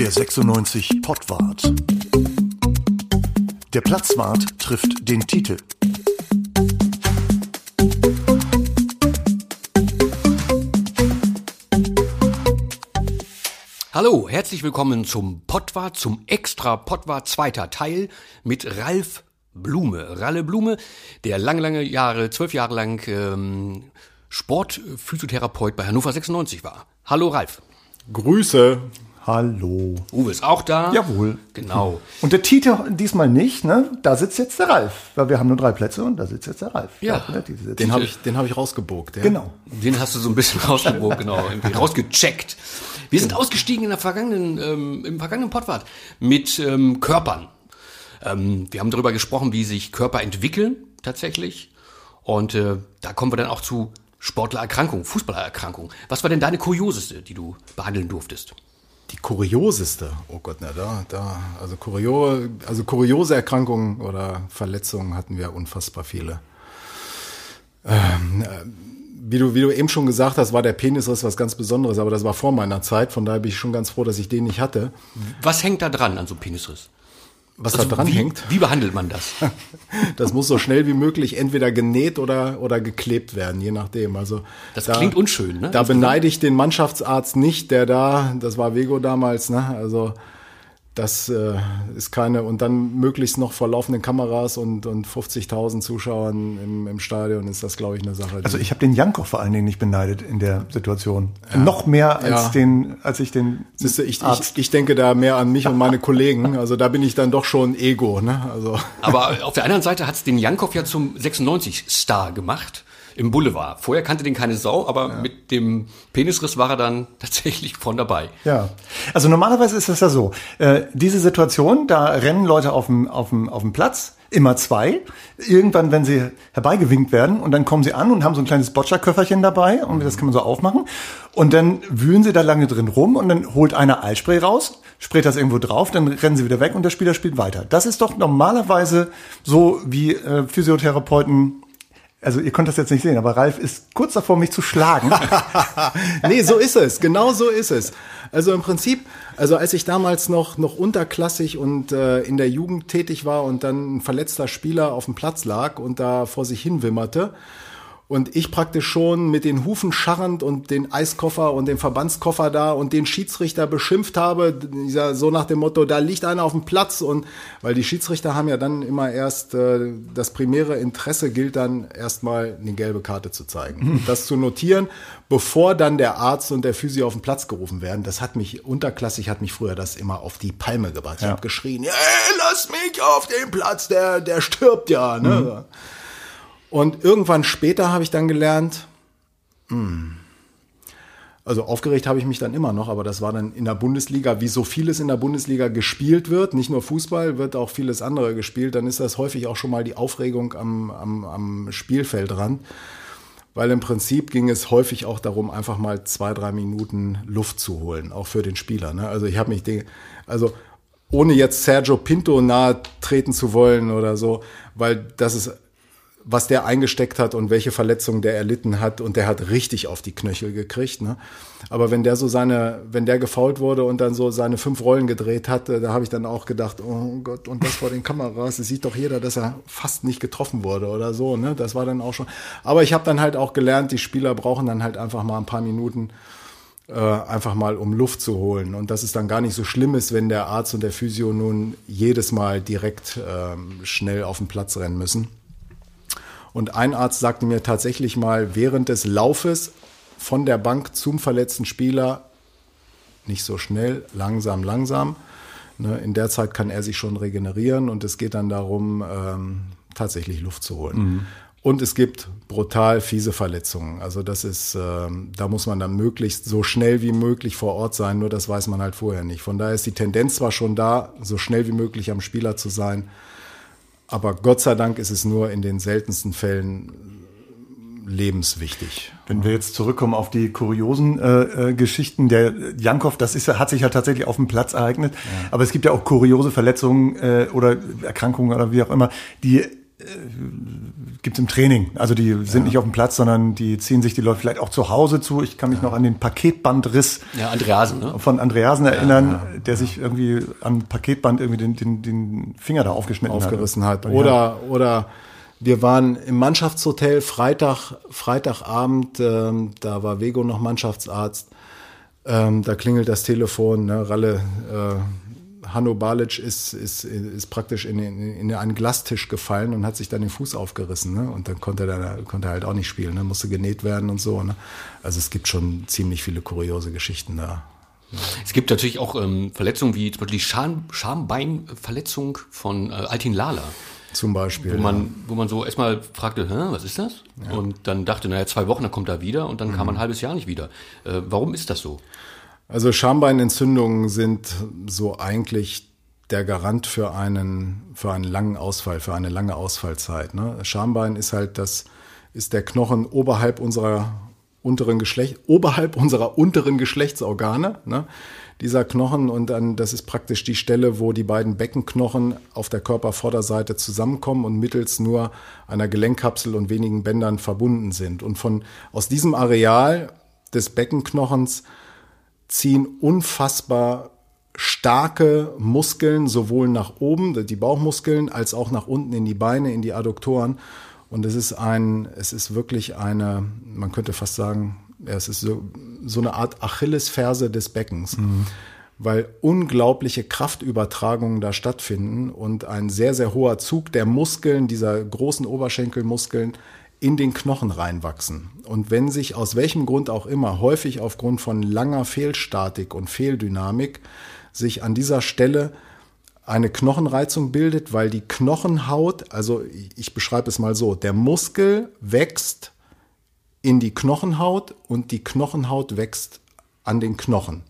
Der 96 Pottwart. Der Platzwart trifft den Titel. Hallo, herzlich willkommen zum Pottwart, zum Extra Pottwart zweiter Teil mit Ralf Blume. Ralle Blume, der lange, lange Jahre, zwölf Jahre lang ähm, Sportphysiotherapeut bei Hannover 96 war. Hallo Ralf. Grüße. Hallo. Uwe ist auch da. Jawohl. Genau. Und der Titel diesmal nicht, ne? Da sitzt jetzt der Ralf, weil wir haben nur drei Plätze und da sitzt jetzt der Ralf. Ja. ne, diese- Den habe ich, den hab ich rausgebogt. Ja. Genau. Den hast du so ein bisschen rausgewogen, genau, irgendwie rausgecheckt. Wir sind ausgestiegen in der vergangenen, ähm, im vergangenen Pottwart mit ähm, Körpern. Ähm, wir haben darüber gesprochen, wie sich Körper entwickeln tatsächlich. Und äh, da kommen wir dann auch zu Sportlererkrankung, Fußballererkrankung. Was war denn deine kurioseste, die du behandeln durftest? Die kurioseste. Oh Gott, na da, da. Also, kurio, also kuriose Erkrankungen oder Verletzungen hatten wir unfassbar viele. Ähm, äh, wie, du, wie du eben schon gesagt hast, war der Penisriss was ganz Besonderes, aber das war vor meiner Zeit. Von daher bin ich schon ganz froh, dass ich den nicht hatte. Was hängt da dran an so Penisriss? Was Also da dran wie, hängt, Wie behandelt man das? das muss so schnell wie möglich entweder genäht oder, oder geklebt werden, je nachdem. Also Das klingt unschön, ne? Da beneide ich den Mannschaftsarzt nicht, der da, das war Vego damals, ne? Also das äh, ist keine, und dann möglichst noch vor laufenden Kameras und, und 50.000 Zuschauern im, im Stadion ist das, glaube ich, eine Sache. Also ich habe den Jankow vor allen Dingen nicht beneidet in der Situation. Noch mehr als Ja. den, als ich den Siehste, ich, ich, Arzt. ich denke da mehr an mich und meine Kollegen. Also da bin ich dann doch schon Ego. Ne? Also Aber auf der anderen Seite hat es den Jankow ja zum 96-Star gemacht im Boulevard. Vorher kannte den keine Sau, aber mit dem Penisriss war er dann tatsächlich von dabei. Ja, also normalerweise ist das ja so. Äh, diese Situation, da rennen Leute auf dem, auf dem, auf dem Platz, immer zwei. Irgendwann, wenn sie herbeigewinkt werden und dann kommen sie an und haben so ein kleines Boccia-Köfferchen dabei und das kann man so aufmachen. Und dann wühlen sie da lange drin rum und dann holt einer Eisspray raus, sprayt das irgendwo drauf, dann rennen sie wieder weg und der Spieler spielt weiter. Das ist doch normalerweise so, wie äh, Physiotherapeuten also ihr könnt das jetzt nicht sehen, aber Ralf ist kurz davor, mich zu schlagen. nee, so ist es. Genau so ist es. Also im Prinzip, also als ich damals noch, noch unterklassig und äh, in der Jugend tätig war und dann ein verletzter Spieler auf dem Platz lag und da vor sich hin wimmerte und ich praktisch schon mit den Hufen scharrend und den Eiskoffer und den Verbandskoffer da und den Schiedsrichter beschimpft habe, dieser, so nach dem Motto, da liegt einer auf dem Platz und weil die Schiedsrichter haben ja dann immer erst, äh, das primäre Interesse gilt dann erstmal eine gelbe Karte zu zeigen. Und das zu notieren, bevor dann der Arzt und der Physio auf den Platz gerufen werden, das hat mich, unterklassig hat mich früher das immer auf die Palme gebracht. Ich Ja. habe geschrien, ey, lass mich auf den Platz, der, der stirbt ja. Ne? Und irgendwann später habe ich dann gelernt, hm, also aufgeregt habe ich mich dann immer noch, aber das war dann in der Bundesliga, wie so vieles in der Bundesliga gespielt wird, nicht nur Fußball, wird auch vieles andere gespielt, dann ist das häufig auch schon mal die Aufregung am, am, am Spielfeldrand. Weil im Prinzip ging es häufig auch darum, einfach mal zwei, drei Minuten Luft zu holen, auch für den Spieler. Ne? Also ich habe mich, also ohne jetzt Sergio Pinto nahe treten zu wollen oder so, weil das ist, was der eingesteckt hat und welche Verletzungen der erlitten hat und der hat richtig auf die Knöchel gekriegt. Ne? Aber wenn der so seine, wenn der gefault wurde und dann so seine fünf Rollen gedreht hat, äh, da habe ich dann auch gedacht, oh Gott, und das vor den Kameras, es sieht doch jeder, dass er fast nicht getroffen wurde oder so. Ne? Das war dann auch schon. Aber ich habe dann halt auch gelernt, die Spieler brauchen dann halt einfach mal ein paar Minuten äh, einfach mal um Luft zu holen. Und dass es dann gar nicht so schlimm ist, wenn der Arzt und der Physio nun jedes Mal direkt ähm, schnell auf den Platz rennen müssen. Und ein Arzt sagte mir tatsächlich mal während des Laufes von der Bank zum verletzten Spieler, nicht so schnell, langsam, langsam. Ne, in der Zeit kann er sich schon regenerieren und es geht dann darum, ähm, tatsächlich Luft zu holen. Und es gibt brutal fiese Verletzungen. Also das ist, ähm, da muss man dann möglichst so schnell wie möglich vor Ort sein, nur das weiß man halt vorher nicht. Von daher ist die Tendenz zwar schon da, so schnell wie möglich am Spieler zu sein, aber Gott sei Dank ist es nur in den seltensten Fällen lebenswichtig. Wenn wir jetzt zurückkommen auf die kuriosen äh, äh, Geschichten, der Jankow, das ist, ja- hat sich ja tatsächlich auf dem Platz ereignet. Aber es gibt ja auch kuriose Verletzungen äh, oder Erkrankungen oder wie auch immer, die äh, gibt's im Training. Also die sind nicht auf dem Platz, sondern die ziehen sich die Leute vielleicht auch zu Hause zu. Ich kann mich noch an den Paketbandriss Ja, Andreasen, ne? von Andreasen erinnern, der sich irgendwie am Paketband irgendwie den, den, den Finger da aufgeschnitten aufgerissen hat. hat. Oder, oder wir waren im Mannschaftshotel Freitag, Freitagabend, ähm, da war Vego noch Mannschaftsarzt. Ähm, da klingelt das Telefon, ne, Ralle, äh, Hanno Balic ist, ist, ist praktisch in, in, in einen Glastisch gefallen und hat sich dann den Fuß aufgerissen. Ne? Und dann konnte er, konnte er halt auch nicht spielen, ne? musste genäht werden und so. Ne? Also es gibt schon ziemlich viele kuriose Geschichten da. Es gibt natürlich auch ähm, Verletzungen wie zum Beispiel die Scham Schambeinverletzung von äh, Altin Lala. Zum Beispiel. Wo man, wo man so erstmal fragte, Hä, was ist das? Und dann dachte, naja, zwei Wochen, dann kommt er wieder und dann kam er ein halbes Jahr nicht wieder. Äh, warum ist das so? Also Schambeinentzündungen sind so eigentlich der Garant für einen, für einen langen Ausfall, für eine lange Ausfallzeit. Ne? Schambein ist halt das, ist der Knochen oberhalb unserer unteren Geschlecht, oberhalb unserer unteren Geschlechtsorgane. Ne? Dieser Knochen und dann, das ist praktisch die Stelle, wo die beiden Beckenknochen auf der Körpervorderseite zusammenkommen und mittels nur einer Gelenkkapsel und wenigen Bändern verbunden sind. Und von, aus diesem Areal des Beckenknochens ziehen unfassbar starke Muskeln, sowohl nach oben, die Bauchmuskeln, als auch nach unten in die Beine, in die Adduktoren. Und es ist ein, es ist wirklich eine, man könnte fast sagen, es ist so, so eine Art Achillesferse des Beckens. Weil unglaubliche Kraftübertragungen da stattfinden und ein sehr, sehr hoher Zug der Muskeln, dieser großen Oberschenkelmuskeln, in den Knochen reinwachsen. Und wenn sich aus welchem Grund auch immer, häufig aufgrund von langer Fehlstatik und Fehldynamik, sich an dieser Stelle eine Knochenreizung bildet, weil die Knochenhaut, also ich beschreibe es mal so, der Muskel wächst in die Knochenhaut und die Knochenhaut wächst an den Knochen.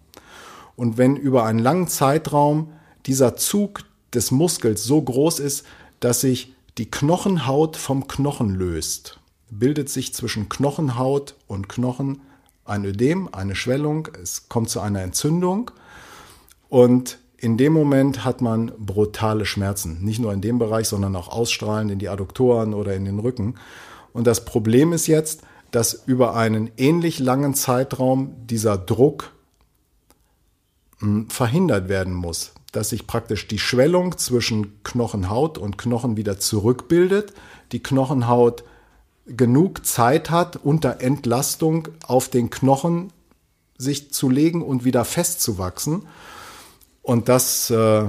Und wenn über einen langen Zeitraum dieser Zug des Muskels so groß ist, dass sich die Knochenhaut vom Knochen löst, bildet sich zwischen Knochenhaut und Knochen ein Ödem, eine Schwellung, es kommt zu einer Entzündung und in dem Moment hat man brutale Schmerzen. Nicht nur in dem Bereich, sondern auch ausstrahlend in die Adduktoren oder in den Rücken. Und das Problem ist jetzt, dass über einen ähnlich langen Zeitraum dieser Druck mh, verhindert werden muss. Dass sich praktisch die Schwellung zwischen Knochenhaut und Knochen wieder zurückbildet, die Knochenhaut genug Zeit hat, unter Entlastung auf den Knochen sich zu legen und wieder festzuwachsen. Und das, äh,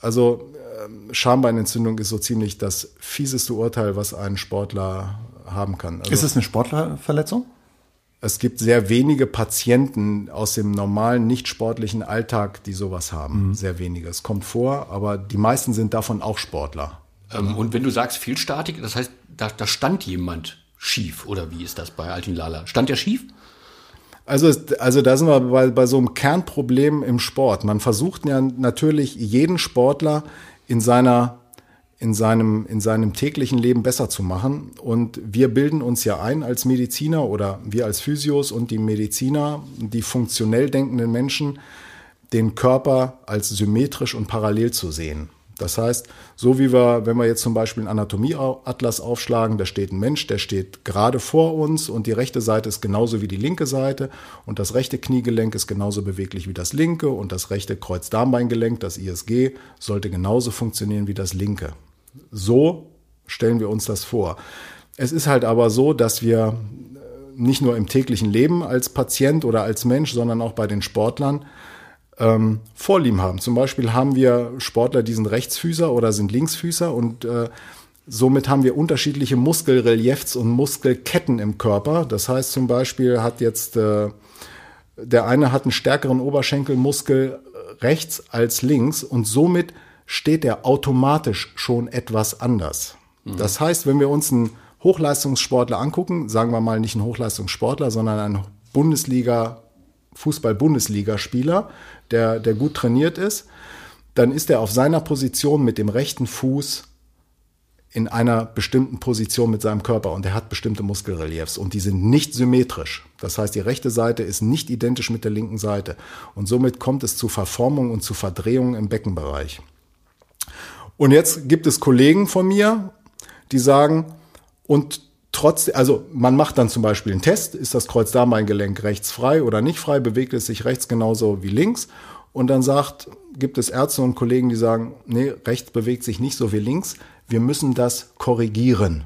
also äh, Schambeinentzündung ist so ziemlich das fieseste Urteil, was ein Sportler haben kann. Also, Ist es eine Sportlerverletzung? es gibt sehr wenige Patienten aus dem normalen, nicht sportlichen Alltag, die sowas haben. Sehr wenige. Es kommt vor, aber die meisten sind davon auch Sportler. Ähm, und wenn du sagst Fehlstatik, das heißt, da, da stand jemand schief, oder wie ist das bei Altin Lala? Stand der schief? Also, also da sind wir bei, bei so einem Kernproblem im Sport. Man versucht ja natürlich jeden Sportler in seiner in seinem, in seinem täglichen Leben besser zu machen. Und wir bilden uns ja ein als Mediziner oder wir als Physios und die Mediziner, die funktionell denkenden Menschen, den Körper als symmetrisch und parallel zu sehen. Das heißt, so wie wir, wenn wir jetzt zum Beispiel einen Anatomieatlas aufschlagen, da steht ein Mensch, der steht gerade vor uns und die rechte Seite ist genauso wie die linke Seite und das rechte Kniegelenk ist genauso beweglich wie das linke und das rechte Kreuzdarmbeingelenk, das ISG, sollte genauso funktionieren wie das linke. So stellen wir uns das vor. Es ist halt aber so, dass wir nicht nur im täglichen Leben als Patient oder als Mensch, sondern auch bei den Sportlern ähm, Vorlieben haben. Zum Beispiel haben wir Sportler, die sind Rechtsfüßer oder sind Linksfüßer und äh, somit haben wir unterschiedliche Muskelreliefs und Muskelketten im Körper. Das heißt zum Beispiel hat jetzt äh, der eine hat einen stärkeren Oberschenkelmuskel rechts als links und somit steht er automatisch schon etwas anders. Das heißt, wenn wir uns einen Hochleistungssportler angucken, sagen wir mal nicht einen Hochleistungssportler, sondern einen Bundesliga, Fußball-Bundesligaspieler, der, der gut trainiert ist, dann ist er auf seiner Position mit dem rechten Fuß in einer bestimmten Position mit seinem Körper und er hat bestimmte Muskelreliefs und die sind nicht symmetrisch. Das heißt, die rechte Seite ist nicht identisch mit der linken Seite und somit kommt es zu Verformung und zu Verdrehungen im Beckenbereich. Und jetzt gibt es Kollegen von mir, die sagen, und trotzdem, also man macht dann zum Beispiel einen Test, ist das Kreuzdarmbeingelenk rechts frei oder nicht frei, bewegt es sich rechts genauso wie links. Und dann sagt, gibt es Ärzte und Kollegen, die sagen, nee, rechts bewegt sich nicht so wie links. Wir müssen das korrigieren.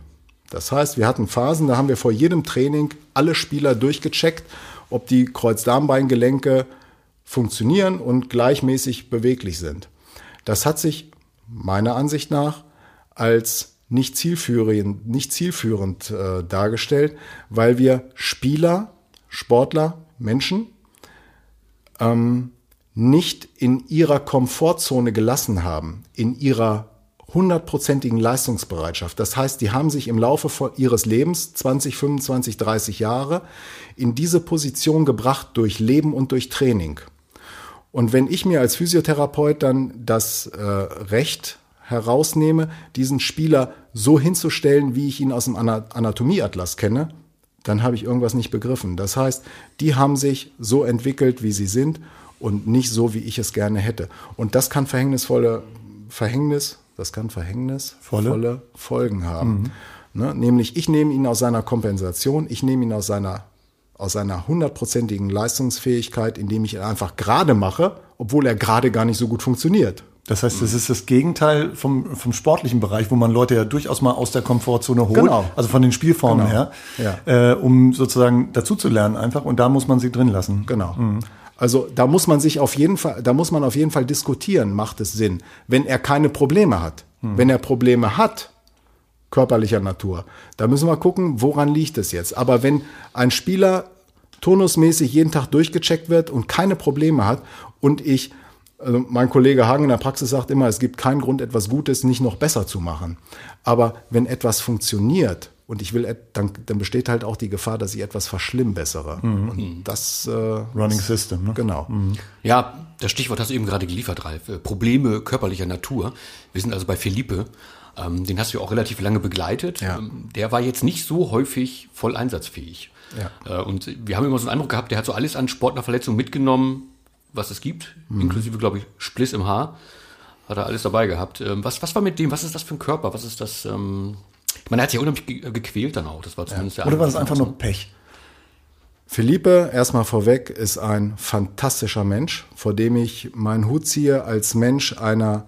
Das heißt, wir hatten Phasen, da haben wir vor jedem Training alle Spieler durchgecheckt, ob die Kreuzdarmbeingelenke funktionieren und gleichmäßig beweglich sind. Das hat sich meiner Ansicht nach als nicht zielführend, nicht zielführend äh, dargestellt, weil wir Spieler, Sportler, Menschen ähm, nicht in ihrer Komfortzone gelassen haben, in ihrer hundertprozentigen Leistungsbereitschaft. Das heißt, die haben sich im Laufe ihres Lebens, 20, 25, 30 Jahre, in diese Position gebracht durch Leben und durch Training. Und wenn ich mir als Physiotherapeut dann das äh, Recht herausnehme, diesen Spieler so hinzustellen, wie ich ihn aus dem Anatomieatlas kenne, dann habe ich irgendwas nicht begriffen. Das heißt, die haben sich so entwickelt, wie sie sind und nicht so, wie ich es gerne hätte. Und das kann verhängnisvolle Verhängnis, das kann verhängnisvolle Folgen haben. Mhm. Ne? Nämlich, ich nehme ihn aus seiner Kompensation, ich nehme ihn aus seiner aus seiner hundertprozentigen Leistungsfähigkeit, indem ich ihn einfach gerade mache, obwohl er gerade gar nicht so gut funktioniert. Das heißt, das ist das Gegenteil vom, vom sportlichen Bereich, wo man Leute ja durchaus mal aus der Komfortzone holt, genau. also von den Spielformen genau. her, ja. äh, um sozusagen dazu zu lernen einfach. Und da muss man sie drin lassen. Genau. Mhm. Also da muss man sich auf jeden Fall, da muss man auf jeden Fall diskutieren, macht es Sinn, wenn er keine Probleme hat. Hm. Wenn er Probleme hat, körperlicher Natur, da müssen wir gucken, woran liegt es jetzt. Aber wenn ein Spieler turnusmäßig jeden Tag durchgecheckt wird und keine Probleme hat und ich, also mein Kollege Hagen in der Praxis sagt immer, es gibt keinen Grund, etwas Gutes nicht noch besser zu machen. Aber wenn etwas funktioniert, und ich will, dann, dann besteht halt auch die Gefahr, dass ich etwas verschlimmbessere. Mhm. Und das äh, Running System, ne? Genau. Mhm. Ja, das Stichwort hast du eben gerade geliefert, Ralf. Äh, Probleme körperlicher Natur. Wir sind also bei Felipe. Ähm, den hast du ja auch relativ lange begleitet. Ja. Ähm, der war jetzt nicht so häufig voll einsatzfähig. Ja. Äh, und wir haben immer so einen Eindruck gehabt, der hat so alles an Sportlerverletzungen mitgenommen, was es gibt, mhm. inklusive, glaube ich, Spliss im Haar. Hat er alles dabei gehabt. Ähm, was, was war mit dem? Was ist das für ein Körper? Was ist das? Ähm, man hat sich unheimlich ge gequält dann auch. Das war zumindest ja. der Oder war das einfach nur Pech? Philippe, erstmal vorweg, ist ein fantastischer Mensch, vor dem ich meinen Hut ziehe als Mensch einer,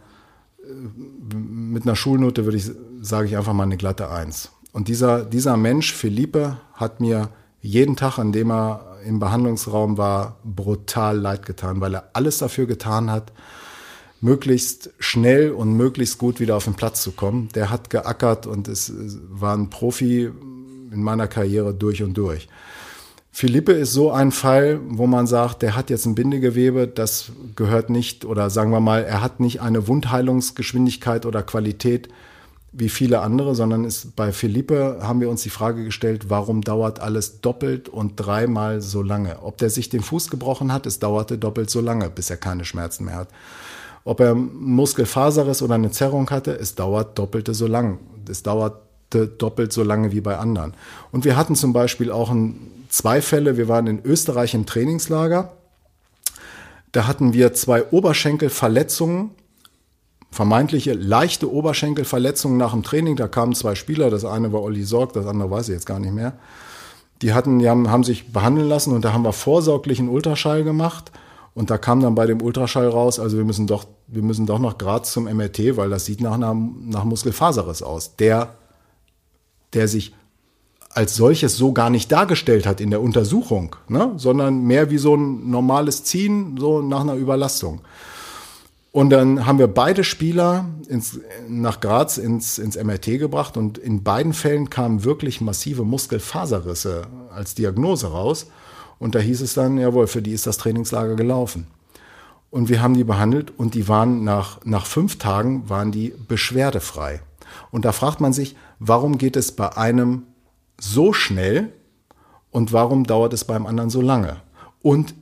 äh, mit einer Schulnote würde ich, sage ich einfach mal eine glatte Eins. Und dieser, dieser Mensch, Philippe, hat mir jeden Tag, an dem er im Behandlungsraum war, brutal leid getan, weil er alles dafür getan hat, möglichst schnell und möglichst gut wieder auf den Platz zu kommen. Der hat geackert und es war ein Profi in meiner Karriere durch und durch. Philippe ist so ein Fall, wo man sagt, der hat jetzt ein Bindegewebe, das gehört nicht, oder sagen wir mal, er hat nicht eine Wundheilungsgeschwindigkeit oder Qualität wie viele andere, sondern ist bei Philippe haben wir uns die Frage gestellt, warum dauert alles doppelt und dreimal so lange? Ob der sich den Fuß gebrochen hat, es dauerte doppelt so lange, bis er keine Schmerzen mehr hat. Ob er Muskelfaserriss oder eine Zerrung hatte, es dauert doppelte so lang. Es dauerte doppelt so lange wie bei anderen. Und wir hatten zum Beispiel auch ein, zwei Fälle. Wir waren in Österreich im Trainingslager. Da hatten wir zwei Oberschenkelverletzungen, vermeintliche leichte Oberschenkelverletzungen nach dem Training. Da kamen zwei Spieler. Das eine war Olli Sorg, das andere weiß ich jetzt gar nicht mehr. Die hatten, die haben, haben sich behandeln lassen und da haben wir vorsorglichen Ultraschall gemacht. Und da kam dann bei dem Ultraschall raus, also wir müssen doch, wir müssen doch noch Graz zum MRT, weil das sieht nach, nach, nach Muskelfaserriss aus, der, der sich als solches so gar nicht dargestellt hat in der Untersuchung, ne? sondern mehr wie so ein normales Ziehen, so nach einer Überlastung. Und dann haben wir beide Spieler ins, nach Graz ins, ins MRT gebracht und in beiden Fällen kamen wirklich massive Muskelfaserrisse als Diagnose raus. Und da hieß es dann, jawohl, für die ist das Trainingslager gelaufen. Und wir haben die behandelt und die waren nach, nach fünf Tagen waren die beschwerdefrei. Und da fragt man sich, warum geht es bei einem so schnell und warum dauert es beim anderen so lange? Und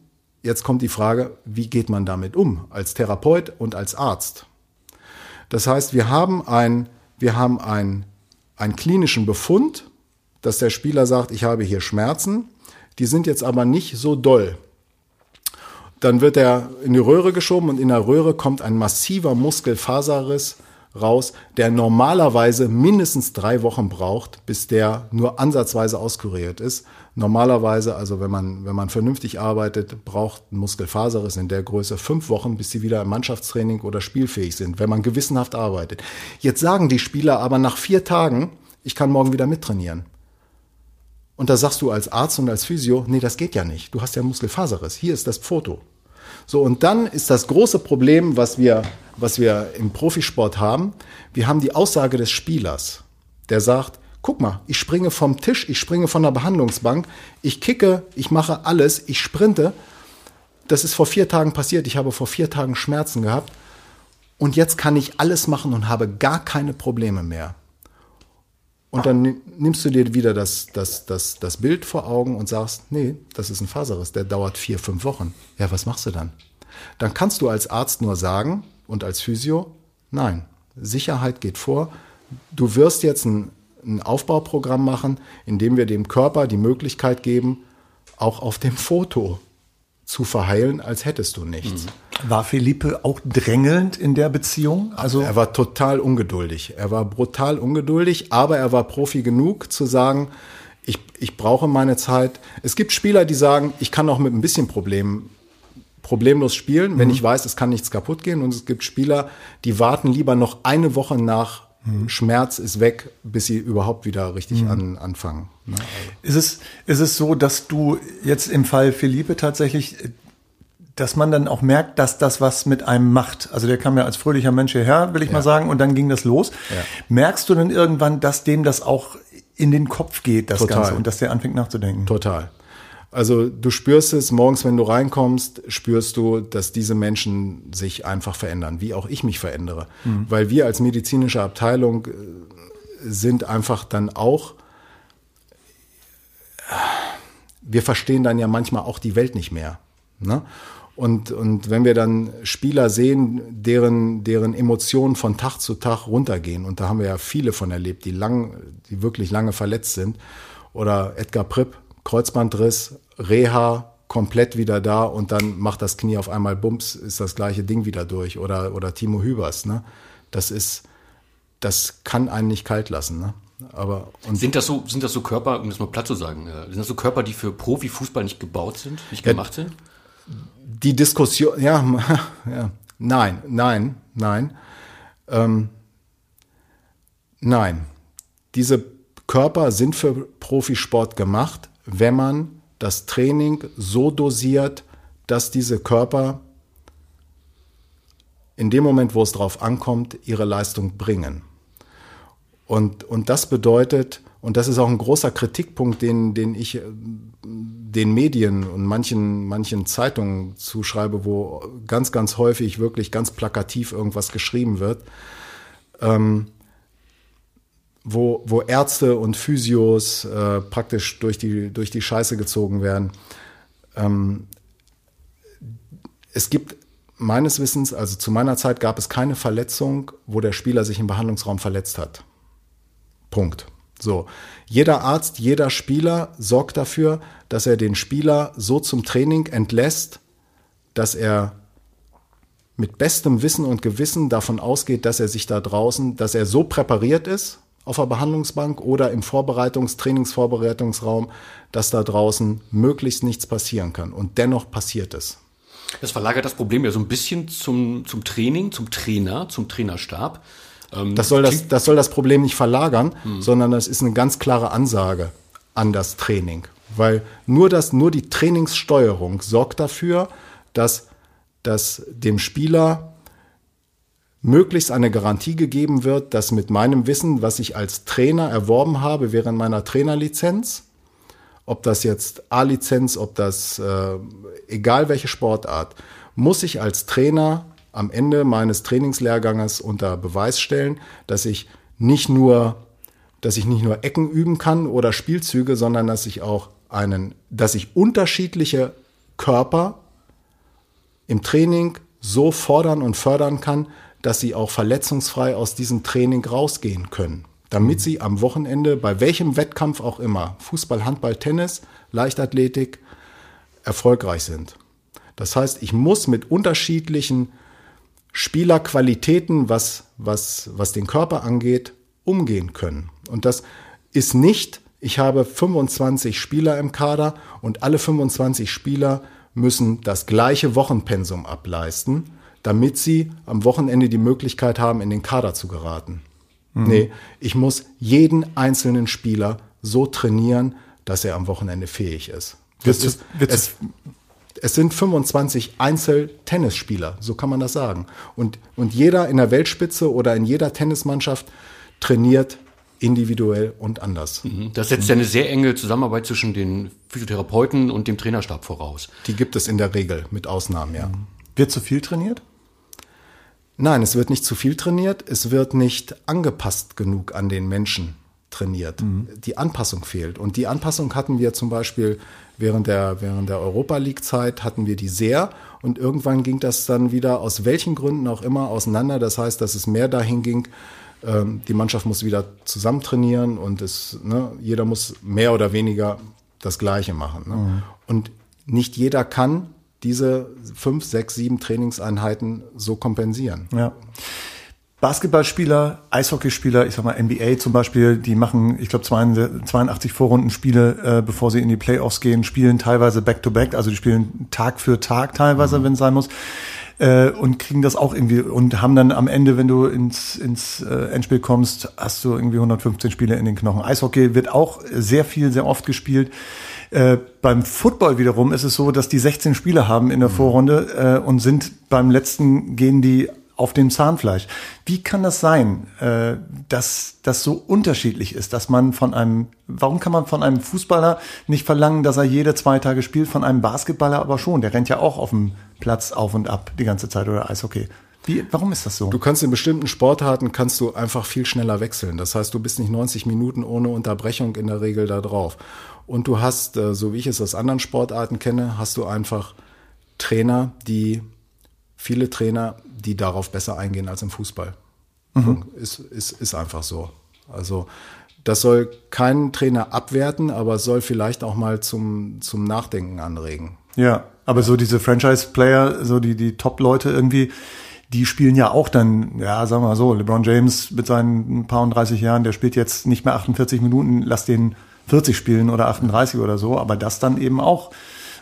jetzt kommt die Frage, wie geht man damit um als Therapeut und als Arzt? Das heißt, wir haben ein, wir haben ein, einen klinischen Befund, dass der Spieler sagt, ich habe hier Schmerzen die sind jetzt aber nicht so doll. Dann wird er in die Röhre geschoben und in der Röhre kommt ein massiver Muskelfaserriss raus, der normalerweise mindestens drei Wochen braucht, bis der nur ansatzweise auskuriert ist. Normalerweise, also wenn man, wenn man vernünftig arbeitet, braucht ein Muskelfaserriss in der Größe fünf Wochen, bis sie wieder im Mannschaftstraining oder spielfähig sind, wenn man gewissenhaft arbeitet. Jetzt sagen die Spieler aber nach vier Tagen, ich kann morgen wieder mittrainieren. Und da sagst du als Arzt und als Physio, nee, das geht ja nicht. Du hast ja Muskelfaserriss. Hier ist das Foto. So, und dann ist das große Problem, was wir, was wir im Profisport haben. Wir haben die Aussage des Spielers, der sagt, guck mal, ich springe vom Tisch, ich springe von der Behandlungsbank, ich kicke, ich mache alles, ich sprinte. Das ist vor vier Tagen passiert. Ich habe vor vier Tagen Schmerzen gehabt. Und jetzt kann ich alles machen und habe gar keine Probleme mehr. Und dann nimmst du dir wieder das, das, das, das Bild vor Augen und sagst, nee, das ist ein Faserriss, der dauert vier, fünf Wochen. Ja, was machst du dann? Dann kannst du als Arzt nur sagen und als Physio, nein, Sicherheit geht vor. Du wirst jetzt ein, ein Aufbauprogramm machen, in dem wir dem Körper die Möglichkeit geben, auch auf dem Foto zu verheilen, als hättest du nichts. Mhm. War Felipe auch drängelnd in der Beziehung? Also er war total ungeduldig. Er war brutal ungeduldig, aber er war Profi genug zu sagen, ich, ich brauche meine Zeit. Es gibt Spieler, die sagen, ich kann auch mit ein bisschen Problem problemlos spielen, wenn mhm. ich weiß, es kann nichts kaputt gehen. Und es gibt Spieler, die warten lieber noch eine Woche nach Mhm. Schmerz ist weg, bis sie überhaupt wieder richtig mhm. an, anfangen. Ne? Ist, es, ist es so, dass du jetzt im Fall Philippe tatsächlich, dass man dann auch merkt, dass das was mit einem macht? Also der kam ja als fröhlicher Mensch hierher, will ich ja. mal sagen, und dann ging das los. Ja. Merkst du dann irgendwann, dass dem das auch in den Kopf geht, das Total. Ganze, und dass der anfängt nachzudenken? Total. Also du spürst es morgens, wenn du reinkommst, spürst du, dass diese Menschen sich einfach verändern, wie auch ich mich verändere. Mhm. Weil wir als medizinische Abteilung äh, sind einfach dann auch, wir verstehen dann ja manchmal auch die Welt nicht mehr. Ne? Und, und wenn wir dann Spieler sehen, deren, deren Emotionen von Tag zu Tag runtergehen, und da haben wir ja viele von erlebt, die lang, die wirklich lange verletzt sind, oder Edgar Pripp, Kreuzbandriss, Reha, komplett wieder da und dann macht das Knie auf einmal Bums, ist das gleiche Ding wieder durch. Oder, oder Timo Hübers, ne? Das ist, das kann einen nicht kalt lassen, ne? Aber, und sind das so, sind das so Körper, um das mal platt zu sagen, äh, sind das so Körper, die für Profifußball nicht gebaut sind, nicht gemacht sind? Die Diskussion, ja, ja, nein, nein, nein, ähm, nein. Diese Körper sind für Profisport gemacht wenn man das Training so dosiert, dass diese Körper in dem Moment, wo es drauf ankommt, ihre Leistung bringen. Und, und das bedeutet, und das ist auch ein großer Kritikpunkt, den, den ich äh, den Medien und manchen, manchen Zeitungen zuschreibe, wo ganz, ganz häufig wirklich ganz plakativ irgendwas geschrieben wird. Ähm, wo, wo Ärzte und Physios äh, praktisch durch die, durch die Scheiße gezogen werden. Ähm, es gibt meines Wissens, also zu meiner Zeit gab es keine Verletzung, wo der Spieler sich im Behandlungsraum verletzt hat. Punkt. So. Jeder Arzt, jeder Spieler sorgt dafür, dass er den Spieler so zum Training entlässt, dass er mit bestem Wissen und Gewissen davon ausgeht, dass er sich da draußen, dass er so präpariert ist, auf der Behandlungsbank oder im Vorbereitungs-, Trainingsvorbereitungsraum, dass da draußen möglichst nichts passieren kann. Und dennoch passiert es. Das verlagert das Problem ja so ein bisschen zum, zum Training, zum Trainer, zum Trainerstab. Ähm, das, soll das, das soll das Problem nicht verlagern, hm. sondern das ist eine ganz klare Ansage an das Training. Weil nur, das, nur die Trainingssteuerung sorgt dafür, dass, dass dem Spieler möglichst eine Garantie gegeben wird, dass mit meinem Wissen, was ich als Trainer erworben habe während meiner Trainerlizenz, ob das jetzt A-Lizenz, ob das äh, egal welche Sportart, muss ich als Trainer am Ende meines Trainingslehrganges unter Beweis stellen, dass ich nicht nur, dass ich nicht nur Ecken üben kann oder Spielzüge, sondern dass ich auch einen, dass ich unterschiedliche Körper im Training so fordern und fördern kann, dass sie auch verletzungsfrei aus diesem Training rausgehen können, damit sie am Wochenende bei welchem Wettkampf auch immer, Fußball, Handball, Tennis, Leichtathletik, erfolgreich sind. Das heißt, ich muss mit unterschiedlichen Spielerqualitäten, was, was, was den Körper angeht, umgehen können. Und das ist nicht, ich habe 25 Spieler im Kader und alle 25 Spieler müssen das gleiche Wochenpensum ableisten, damit sie am Wochenende die Möglichkeit haben, in den Kader zu geraten. Mhm. Nee, ich muss jeden einzelnen Spieler so trainieren, dass er am Wochenende fähig ist. Das ist es, es sind 25 Einzel-Tennisspieler, so kann man das sagen. Und, und jeder in der Weltspitze oder in jeder Tennismannschaft trainiert individuell und anders. Mhm. Das setzt ja eine sehr enge Zusammenarbeit zwischen den Physiotherapeuten und dem Trainerstab voraus. Die gibt es in der Regel, mit Ausnahmen, ja. Wird zu viel trainiert? Nein, es wird nicht zu viel trainiert, es wird nicht angepasst genug an den Menschen trainiert. Mhm. Die Anpassung fehlt. Und die Anpassung hatten wir zum Beispiel während der, während der Europa League-Zeit hatten wir die sehr. Und irgendwann ging das dann wieder aus welchen Gründen auch immer auseinander. Das heißt, dass es mehr dahin ging, ähm, die Mannschaft muss wieder zusammen trainieren und es, ne, jeder muss mehr oder weniger das Gleiche machen. Ne? Mhm. Und nicht jeder kann diese fünf, sechs, sieben Trainingseinheiten so kompensieren. Ja. Basketballspieler, Eishockeyspieler, ich sag mal NBA zum Beispiel, die machen, ich glaube, 82 Vorrundenspiele, äh, bevor sie in die Playoffs gehen, spielen teilweise Back-to-Back, -back, also die spielen Tag für Tag teilweise, mhm. wenn es sein muss äh, und kriegen das auch irgendwie und haben dann am Ende, wenn du ins, ins äh, Endspiel kommst, hast du irgendwie 115 Spiele in den Knochen. Eishockey wird auch sehr viel, sehr oft gespielt. Äh, beim Football wiederum ist es so, dass die 16 Spiele haben in der mhm. Vorrunde äh, und sind beim letzten gehen die auf dem Zahnfleisch. Wie kann das sein, äh, dass das so unterschiedlich ist, dass man von einem, warum kann man von einem Fußballer nicht verlangen, dass er jede zwei Tage spielt, von einem Basketballer aber schon? Der rennt ja auch auf dem Platz auf und ab die ganze Zeit oder Eishockey. Wie, warum ist das so? Du kannst in bestimmten Sportarten kannst du einfach viel schneller wechseln. Das heißt, du bist nicht 90 Minuten ohne Unterbrechung in der Regel da drauf. Und du hast, äh, so wie ich es aus anderen Sportarten kenne, hast du einfach Trainer, die viele Trainer, die darauf besser eingehen als im Fußball. Mhm. Ist, ist, ist einfach so. Also das soll keinen Trainer abwerten, aber es soll vielleicht auch mal zum, zum Nachdenken anregen. Ja, aber ja. so diese Franchise-Player, so die, die Top-Leute irgendwie, die spielen ja auch dann, ja, sagen wir mal so, LeBron James mit seinen paar und 30 Jahren, der spielt jetzt nicht mehr 48 Minuten, lass den 40 spielen oder 38 oder so, aber das dann eben auch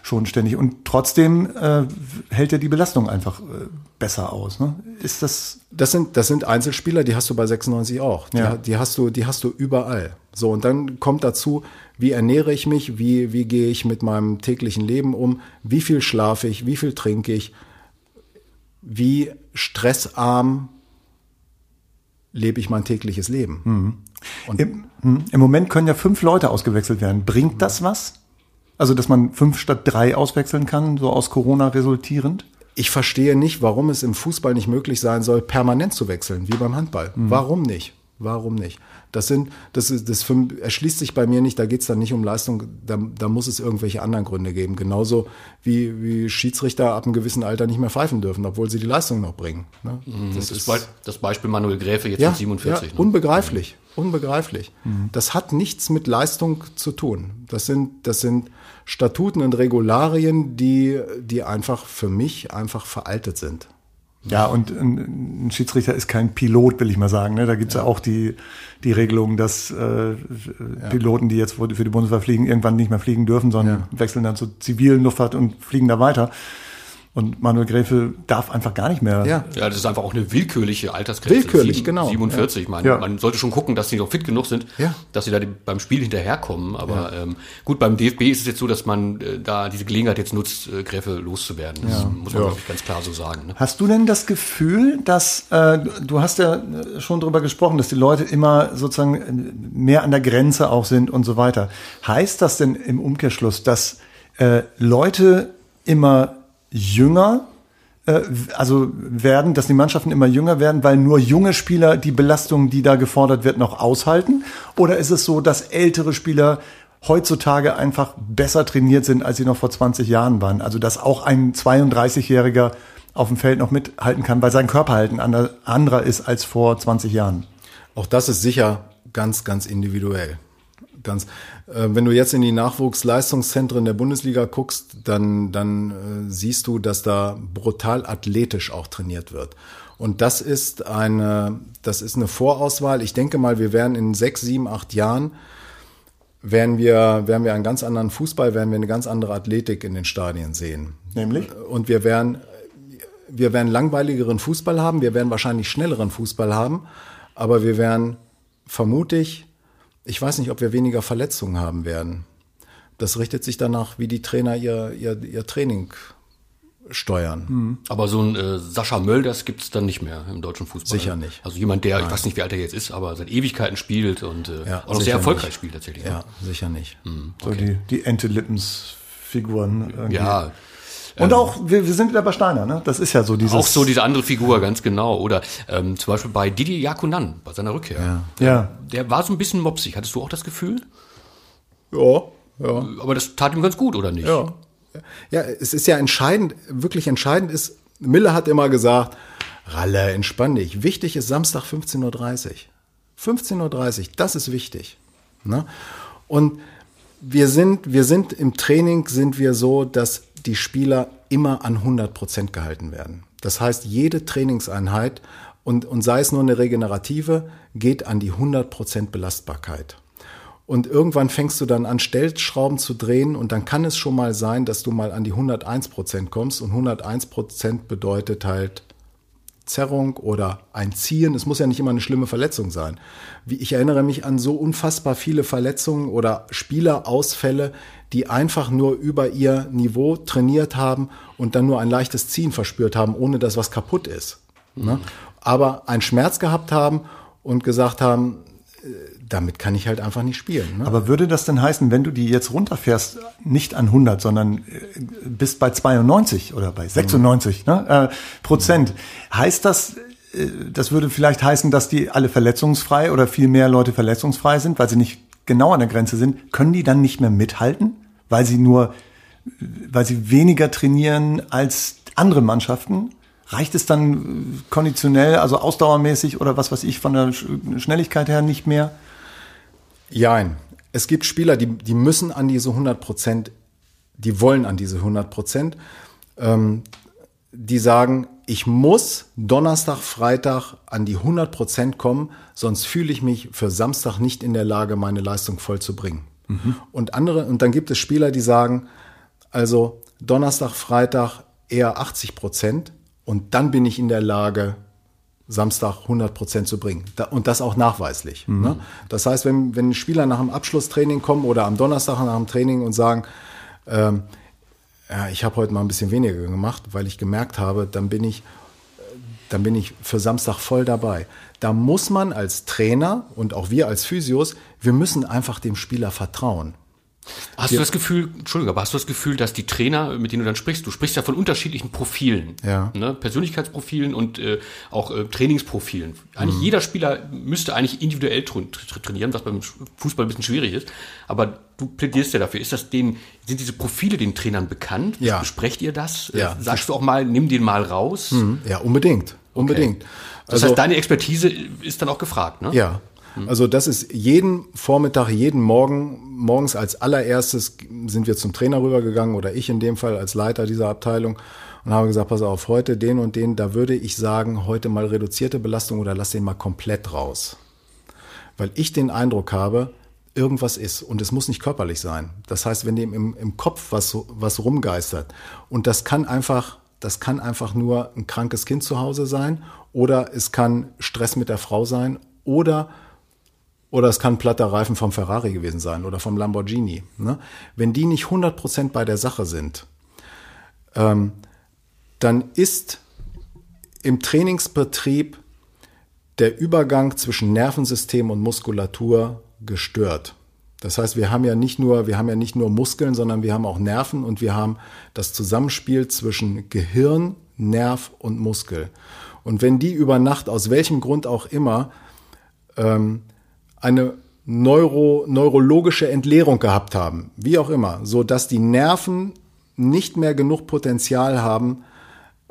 schon ständig. Und trotzdem äh, hält er die Belastung einfach äh, besser aus. Ne? Ist das? Das sind das sind Einzelspieler, die hast du bei 96 auch. Die, ja. die hast du die hast du überall. So und dann kommt dazu, wie ernähre ich mich, wie wie gehe ich mit meinem täglichen Leben um, wie viel schlafe ich, wie viel trinke ich, wie stressarm lebe ich mein tägliches Leben. Mhm. Im, hm, Im Moment können ja fünf Leute ausgewechselt werden. Bringt das was? Also, dass man fünf statt drei auswechseln kann, so aus Corona resultierend? Ich verstehe nicht, warum es im Fußball nicht möglich sein soll, permanent zu wechseln, wie beim Handball. Mhm. Warum nicht? Warum nicht? Das sind, das ist, das erschließt sich bei mir nicht, da geht es dann nicht um Leistung, da, da muss es irgendwelche anderen Gründe geben. Genauso wie, wie Schiedsrichter ab einem gewissen Alter nicht mehr pfeifen dürfen, obwohl sie die Leistung noch bringen. Ne? Mhm. Das, das, ist das Beispiel Manuel Gräfe jetzt ja, mit 47. Ja, ne? Unbegreiflich, unbegreiflich. Mhm. Das hat nichts mit Leistung zu tun. Das sind, das sind Statuten und Regularien, die, die einfach für mich einfach veraltet sind. Ja, und ein Schiedsrichter ist kein Pilot, will ich mal sagen. Ne? Da gibt's ja. ja auch die, die Regelung, dass äh, ja. Piloten, die jetzt für die Bundeswehr fliegen, irgendwann nicht mehr fliegen dürfen, sondern ja. wechseln dann zur zivilen Luftfahrt und fliegen da weiter. Und Manuel Gräfe darf einfach gar nicht mehr. Ja, ja das ist einfach auch eine willkürliche Altersgrenze. Willkürlich, Sieben, genau. 47. Ja. Man, ja. man sollte schon gucken, dass sie noch fit genug sind, ja. dass sie da beim Spiel hinterherkommen. Aber ja. ähm, gut, beim DFB ist es jetzt so, dass man äh, da diese Gelegenheit jetzt nutzt, äh, Gräfe loszuwerden. Das muss man, glaube ich, ganz klar so sagen. Ne? Hast du denn das Gefühl, dass, äh, du hast ja äh, schon darüber gesprochen, dass die Leute immer sozusagen äh, mehr an der Grenze auch sind und so weiter. Heißt das denn im Umkehrschluss, dass äh, Leute immer jünger äh, also werden, dass die Mannschaften immer jünger werden, weil nur junge Spieler die Belastung, die da gefordert wird, noch aushalten? Oder ist es so, dass ältere Spieler heutzutage einfach besser trainiert sind, als sie noch vor 20 Jahren waren? Also dass auch ein 32-Jähriger auf dem Feld noch mithalten kann, weil sein Körper halt ein anderer ist als vor 20 Jahren. Auch das ist sicher ganz, ganz individuell. Ganz. Äh, wenn du jetzt in die Nachwuchsleistungszentren der Bundesliga guckst, dann, dann äh, siehst du, dass da brutal athletisch auch trainiert wird. Und das ist eine, das ist eine Vorauswahl. Ich denke mal, wir werden in sechs, sieben, acht Jahren werden wir, werden wir einen ganz anderen Fußball, werden wir eine ganz andere Athletik in den Stadien sehen. Nämlich? Und wir werden, wir werden langweiligeren Fußball haben, wir werden wahrscheinlich schnelleren Fußball haben, aber wir werden vermutlich, ich weiß nicht, ob wir weniger Verletzungen haben werden. Das richtet sich danach, wie die Trainer ihr, ihr, ihr Training steuern. Mhm. Aber so ein äh, Sascha Mölders gibt's dann nicht mehr im deutschen Fußball. Sicher nicht. Also jemand, der, Nein. ich weiß nicht, wie alt er jetzt ist, aber seit Ewigkeiten spielt und äh, ja, auch noch sehr erfolgreich nicht. spielt tatsächlich. Ja, ne? sicher nicht. Mhm. Okay. So die, die Ente-Lippens-Figuren. Ja. Und ähm, auch, wir, wir sind wieder bei Steiner, ne? Das ist ja so dieses. Auch so diese andere Figur, ganz genau. Oder ähm, zum Beispiel bei Didi Yakunan, bei seiner Rückkehr. Ja. ja. Der war so ein bisschen mopsig. Hattest du auch das Gefühl? Ja, ja. Aber das tat ihm ganz gut, oder nicht? Ja. Ja, es ist ja entscheidend, wirklich entscheidend ist, Miller hat immer gesagt, Ralle, entspann dich. Wichtig ist Samstag 15.30 Uhr. 15.30 Uhr, das ist wichtig. Ne? Und wir sind, wir sind im Training sind wir so, dass die Spieler immer an 100 Prozent gehalten werden. Das heißt, jede Trainingseinheit und, und sei es nur eine regenerative, geht an die 100 Prozent Belastbarkeit. Und irgendwann fängst du dann an, Stellschrauben zu drehen und dann kann es schon mal sein, dass du mal an die 101 Prozent kommst und 101 Prozent bedeutet halt Zerrung oder ein Ziehen. Es muss ja nicht immer eine schlimme Verletzung sein. Wie ich erinnere mich an so unfassbar viele Verletzungen oder Spielerausfälle, die einfach nur über ihr Niveau trainiert haben und dann nur ein leichtes Ziehen verspürt haben, ohne dass was kaputt ist. Mhm. Aber einen Schmerz gehabt haben und gesagt haben, damit kann ich halt einfach nicht spielen. Ne? Aber würde das denn heißen, wenn du die jetzt runterfährst, nicht an 100, sondern äh, bist bei 92 oder bei 96 mhm. ne, äh, Prozent, mhm. heißt das, äh, das würde vielleicht heißen, dass die alle verletzungsfrei oder viel mehr Leute verletzungsfrei sind, weil sie nicht genau an der Grenze sind, können die dann nicht mehr mithalten, weil sie nur, weil sie weniger trainieren als andere Mannschaften? Reicht es dann äh, konditionell, also ausdauermäßig oder was weiß ich von der Schnelligkeit her nicht mehr? Jein. Es gibt Spieler, die, die müssen an diese 100 Prozent, die wollen an diese 100 Prozent. Ähm, die sagen, ich muss Donnerstag, Freitag an die 100 Prozent kommen, sonst fühle ich mich für Samstag nicht in der Lage, meine Leistung voll zu bringen. Mhm. Und andere, und dann gibt es Spieler, die sagen, also Donnerstag, Freitag eher 80 Prozent und dann bin ich in der Lage, Samstag 100 Prozent zu bringen. und das auch nachweislich. Mhm. Ne? Das heißt, wenn, wenn Spieler nach dem Abschlusstraining kommen oder am Donnerstag nach dem Training und sagen, ähm, ja, ich habe heute mal ein bisschen weniger gemacht, weil ich gemerkt habe, dann bin ich, dann bin ich für Samstag voll dabei. Da muss man als Trainer und auch wir als Physios, wir müssen einfach dem Spieler vertrauen. Hast du das Gefühl, Entschuldigung, aber hast du das Gefühl, dass die Trainer, mit denen du dann sprichst, du sprichst ja von unterschiedlichen Profilen, ja. ne? Persönlichkeitsprofilen und äh, auch äh, Trainingsprofilen. Eigentlich mhm. jeder Spieler müsste eigentlich individuell tra tra trainieren, was beim Fußball ein bisschen schwierig ist. Aber du plädierst ja dafür. Ist das den, sind diese Profile den Trainern bekannt? Ja. Besprecht ihr das? Ja. Sagst du auch mal, nimm den mal raus? Mhm. Ja, unbedingt. Unbedingt. Okay. Das also, heißt, deine Expertise ist dann auch gefragt, ne? Ja. Also das ist jeden Vormittag, jeden Morgen, morgens als allererstes sind wir zum Trainer rübergegangen oder ich in dem Fall als Leiter dieser Abteilung und habe gesagt, pass auf, heute den und den, da würde ich sagen, heute mal reduzierte Belastung oder lass den mal komplett raus. Weil ich den Eindruck habe, irgendwas ist und es muss nicht körperlich sein. Das heißt, wenn dem im, im Kopf was, was rumgeistert und das kann einfach, das kann einfach nur ein krankes Kind zu Hause sein oder es kann Stress mit der Frau sein oder oder es kann platter Reifen vom Ferrari gewesen sein oder vom Lamborghini. Ne? Wenn die nicht 100% bei der Sache sind, ähm, dann ist im Trainingsbetrieb der Übergang zwischen Nervensystem und Muskulatur gestört. Das heißt, wir haben ja nicht nur, wir haben ja nicht nur Muskeln, sondern wir haben auch Nerven und wir haben das Zusammenspiel zwischen Gehirn, Nerv und Muskel. Und wenn die über Nacht aus welchem Grund auch immer ähm, eine Neuro, neurologische Entleerung gehabt haben, wie auch immer, so dass die Nerven nicht mehr genug Potenzial haben,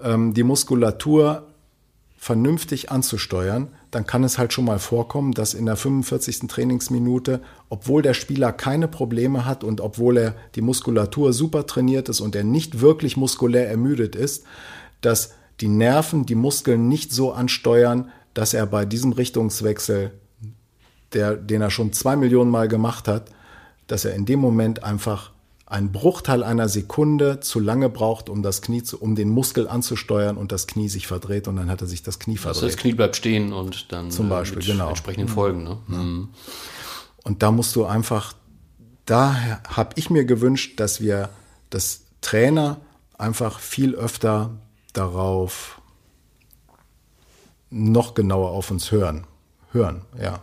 ähm, die Muskulatur vernünftig anzusteuern, dann kann es halt schon mal vorkommen, dass in der 45. Trainingsminute, obwohl der Spieler keine Probleme hat und obwohl er die Muskulatur super trainiert ist und er nicht wirklich muskulär ermüdet ist, dass die Nerven die Muskeln nicht so ansteuern, dass er bei diesem Richtungswechsel, der, den er schon zwei Millionen Mal gemacht hat, dass er in dem Moment einfach einen Bruchteil einer Sekunde zu lange braucht, um das Knie zu, um den Muskel anzusteuern und das Knie sich verdreht und dann hat er sich das Knie verdreht. Also das Knie bleibt stehen und dann zum Beispiel mit genau entsprechenden Folgen. Ne? Mhm. Und da musst du einfach, da habe ich mir gewünscht, dass wir das Trainer einfach viel öfter darauf noch genauer auf uns hören. Hören, ja.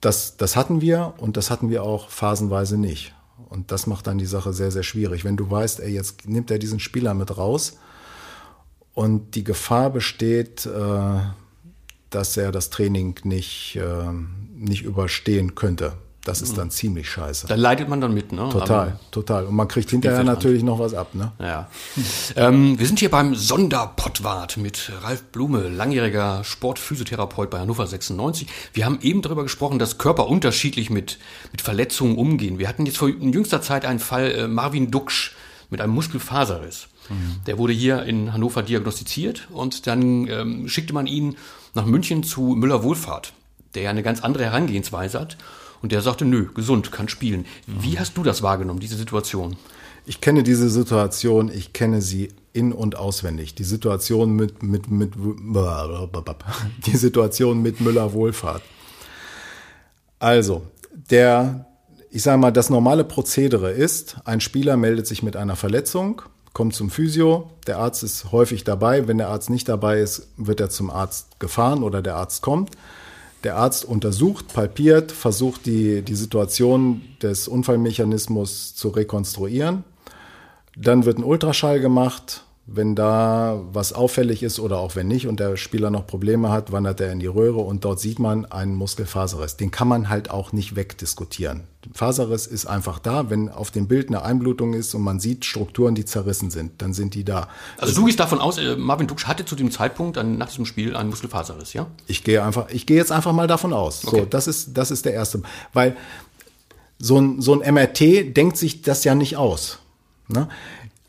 Das, das hatten wir und das hatten wir auch phasenweise nicht. Und das macht dann die Sache sehr, sehr schwierig. Wenn du weißt, ey, jetzt nimmt er diesen Spieler mit raus und die Gefahr besteht, äh, dass er das Training nicht, äh, nicht überstehen könnte. Das ist dann ziemlich scheiße. Da leidet man dann mit, ne? Total, Aber total. Und man kriegt hinterher natürlich noch was ab, ne? Ja. ähm, wir sind hier beim Sonderpottwart mit Ralf Blume, langjähriger Sportphysiotherapeut bei Hannover 96. Wir haben eben darüber gesprochen, dass Körper unterschiedlich mit, mit Verletzungen umgehen. Wir hatten jetzt vor jüngster Zeit einen Fall äh, Marvin Duksch mit einem Muskelfaserriss. Mhm. Der wurde hier in Hannover diagnostiziert und dann ähm, schickte man ihn nach München zu Müller Wohlfahrt, der ja eine ganz andere Herangehensweise hat. Und der sagte, nö, gesund, kann spielen. Wie hast du das wahrgenommen, diese Situation? Ich kenne diese Situation, ich kenne sie in- und auswendig. Die Situation mit, mit, mit, die Situation mit Müller Wohlfahrt. Also, der, ich sage mal, das normale Prozedere ist, ein Spieler meldet sich mit einer Verletzung, kommt zum Physio, der Arzt ist häufig dabei. Wenn der Arzt nicht dabei ist, wird er zum Arzt gefahren oder der Arzt kommt. Der Arzt untersucht, palpiert, versucht die, die Situation des Unfallmechanismus zu rekonstruieren. Dann wird ein Ultraschall gemacht. Wenn da was auffällig ist oder auch wenn nicht und der Spieler noch Probleme hat, wandert er in die Röhre und dort sieht man einen Muskelfaserriss. Den kann man halt auch nicht wegdiskutieren. Faserriss ist einfach da. Wenn auf dem Bild eine Einblutung ist und man sieht Strukturen, die zerrissen sind, dann sind die da. Also du gehst davon aus, äh, Marvin Duksch hatte zu dem Zeitpunkt dann nach diesem Spiel einen Muskelfaserriss, ja? Ich gehe einfach, ich gehe jetzt einfach mal davon aus. Okay. So, das ist, das ist der erste. Weil so ein, so ein MRT denkt sich das ja nicht aus. Ne?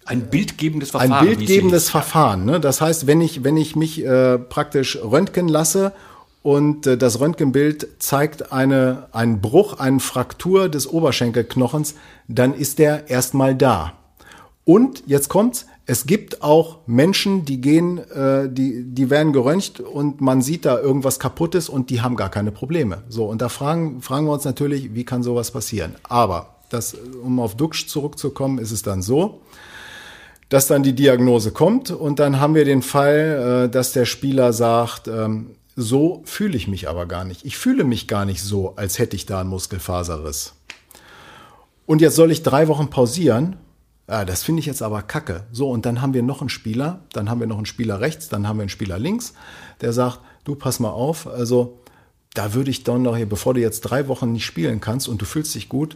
Ein bildgebendes Verfahren. Ein bildgebendes Verfahren. Ne? Das heißt, wenn ich, wenn ich mich äh, praktisch röntgen lasse und äh, das Röntgenbild zeigt eine, einen Bruch, eine Fraktur des Oberschenkelknochens, dann ist der erstmal da. Und jetzt kommt's, es gibt auch Menschen, die gehen, äh, die, die werden geröntgt und man sieht da irgendwas kaputtes und die haben gar keine Probleme. So, und da fragen, fragen wir uns natürlich, wie kann sowas passieren? Aber das, um auf Duxch zurückzukommen, ist es dann so, dass dann die Diagnose kommt und dann haben wir den Fall, äh, dass der Spieler sagt, ähm, so fühle ich mich aber gar nicht. Ich fühle mich gar nicht so, als hätte ich da einen Muskelfaserriss. Und jetzt soll ich drei Wochen pausieren. Ja, das finde ich jetzt aber kacke. So, und dann haben wir noch einen Spieler, dann haben wir noch einen Spieler rechts, dann haben wir einen Spieler links, der sagt, du pass mal auf, also da würde ich dann noch hier, bevor du jetzt drei Wochen nicht spielen kannst und du fühlst dich gut,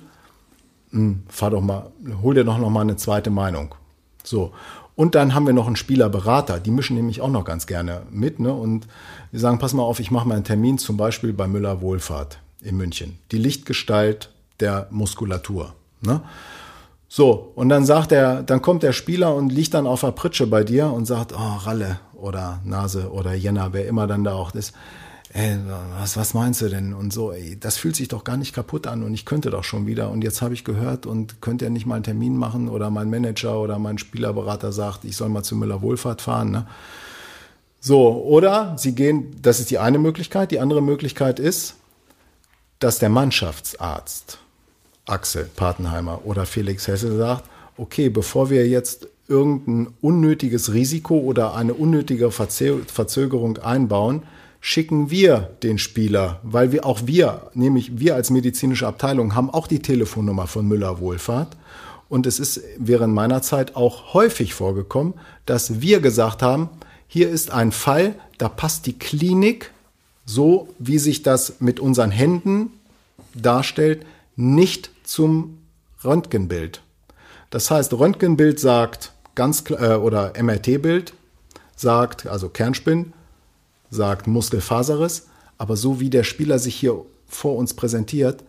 mh, hm, fahr doch mal, hol dir doch noch mal eine zweite Meinung. So. Und dann haben wir noch einen Spielerberater, die mischen nämlich auch noch ganz gerne mit. Ne? Und die sagen, pass mal auf, ich mache mal einen Termin zum Beispiel bei Müller Wohlfahrt in München. Die Lichtgestalt der Muskulatur. Ne? So, und dann sagt er, dann kommt der Spieler und liegt dann auf der Pritsche bei dir und sagt, oh, Ralle oder Nase oder Jänner, wer immer dann da auch ist ey, was, was meinst du denn? Und so, ey, das fühlt sich doch gar nicht kaputt an und ich könnte doch schon wieder. Und jetzt habe ich gehört und könnte er nicht mal einen Termin machen oder mein Manager oder mein Spielerberater sagt, ich soll mal zu Müller Wohlfahrt fahren. Ne? So, oder sie gehen, das ist die eine Möglichkeit. Die andere Möglichkeit ist, dass der Mannschaftsarzt Axel Patenheimer oder Felix Hesse sagt, okay, bevor wir jetzt irgendein unnötiges Risiko oder eine unnötige Verzögerung einbauen, schicken wir den Spieler, weil wir auch wir, nämlich wir als medizinische Abteilung, haben auch die Telefonnummer von Müller Wohlfahrt. Und es ist während meiner Zeit auch häufig vorgekommen, dass wir gesagt haben, hier ist ein Fall, da passt die Klinik, so wie sich das mit unseren Händen darstellt, nicht zum Röntgenbild. Das heißt, Röntgenbild sagt ganz äh, oder MRT-Bild sagt, also Kernspinn, sagt Muskelfaserriss, aber so wie der Spieler sich hier vor uns präsentiert,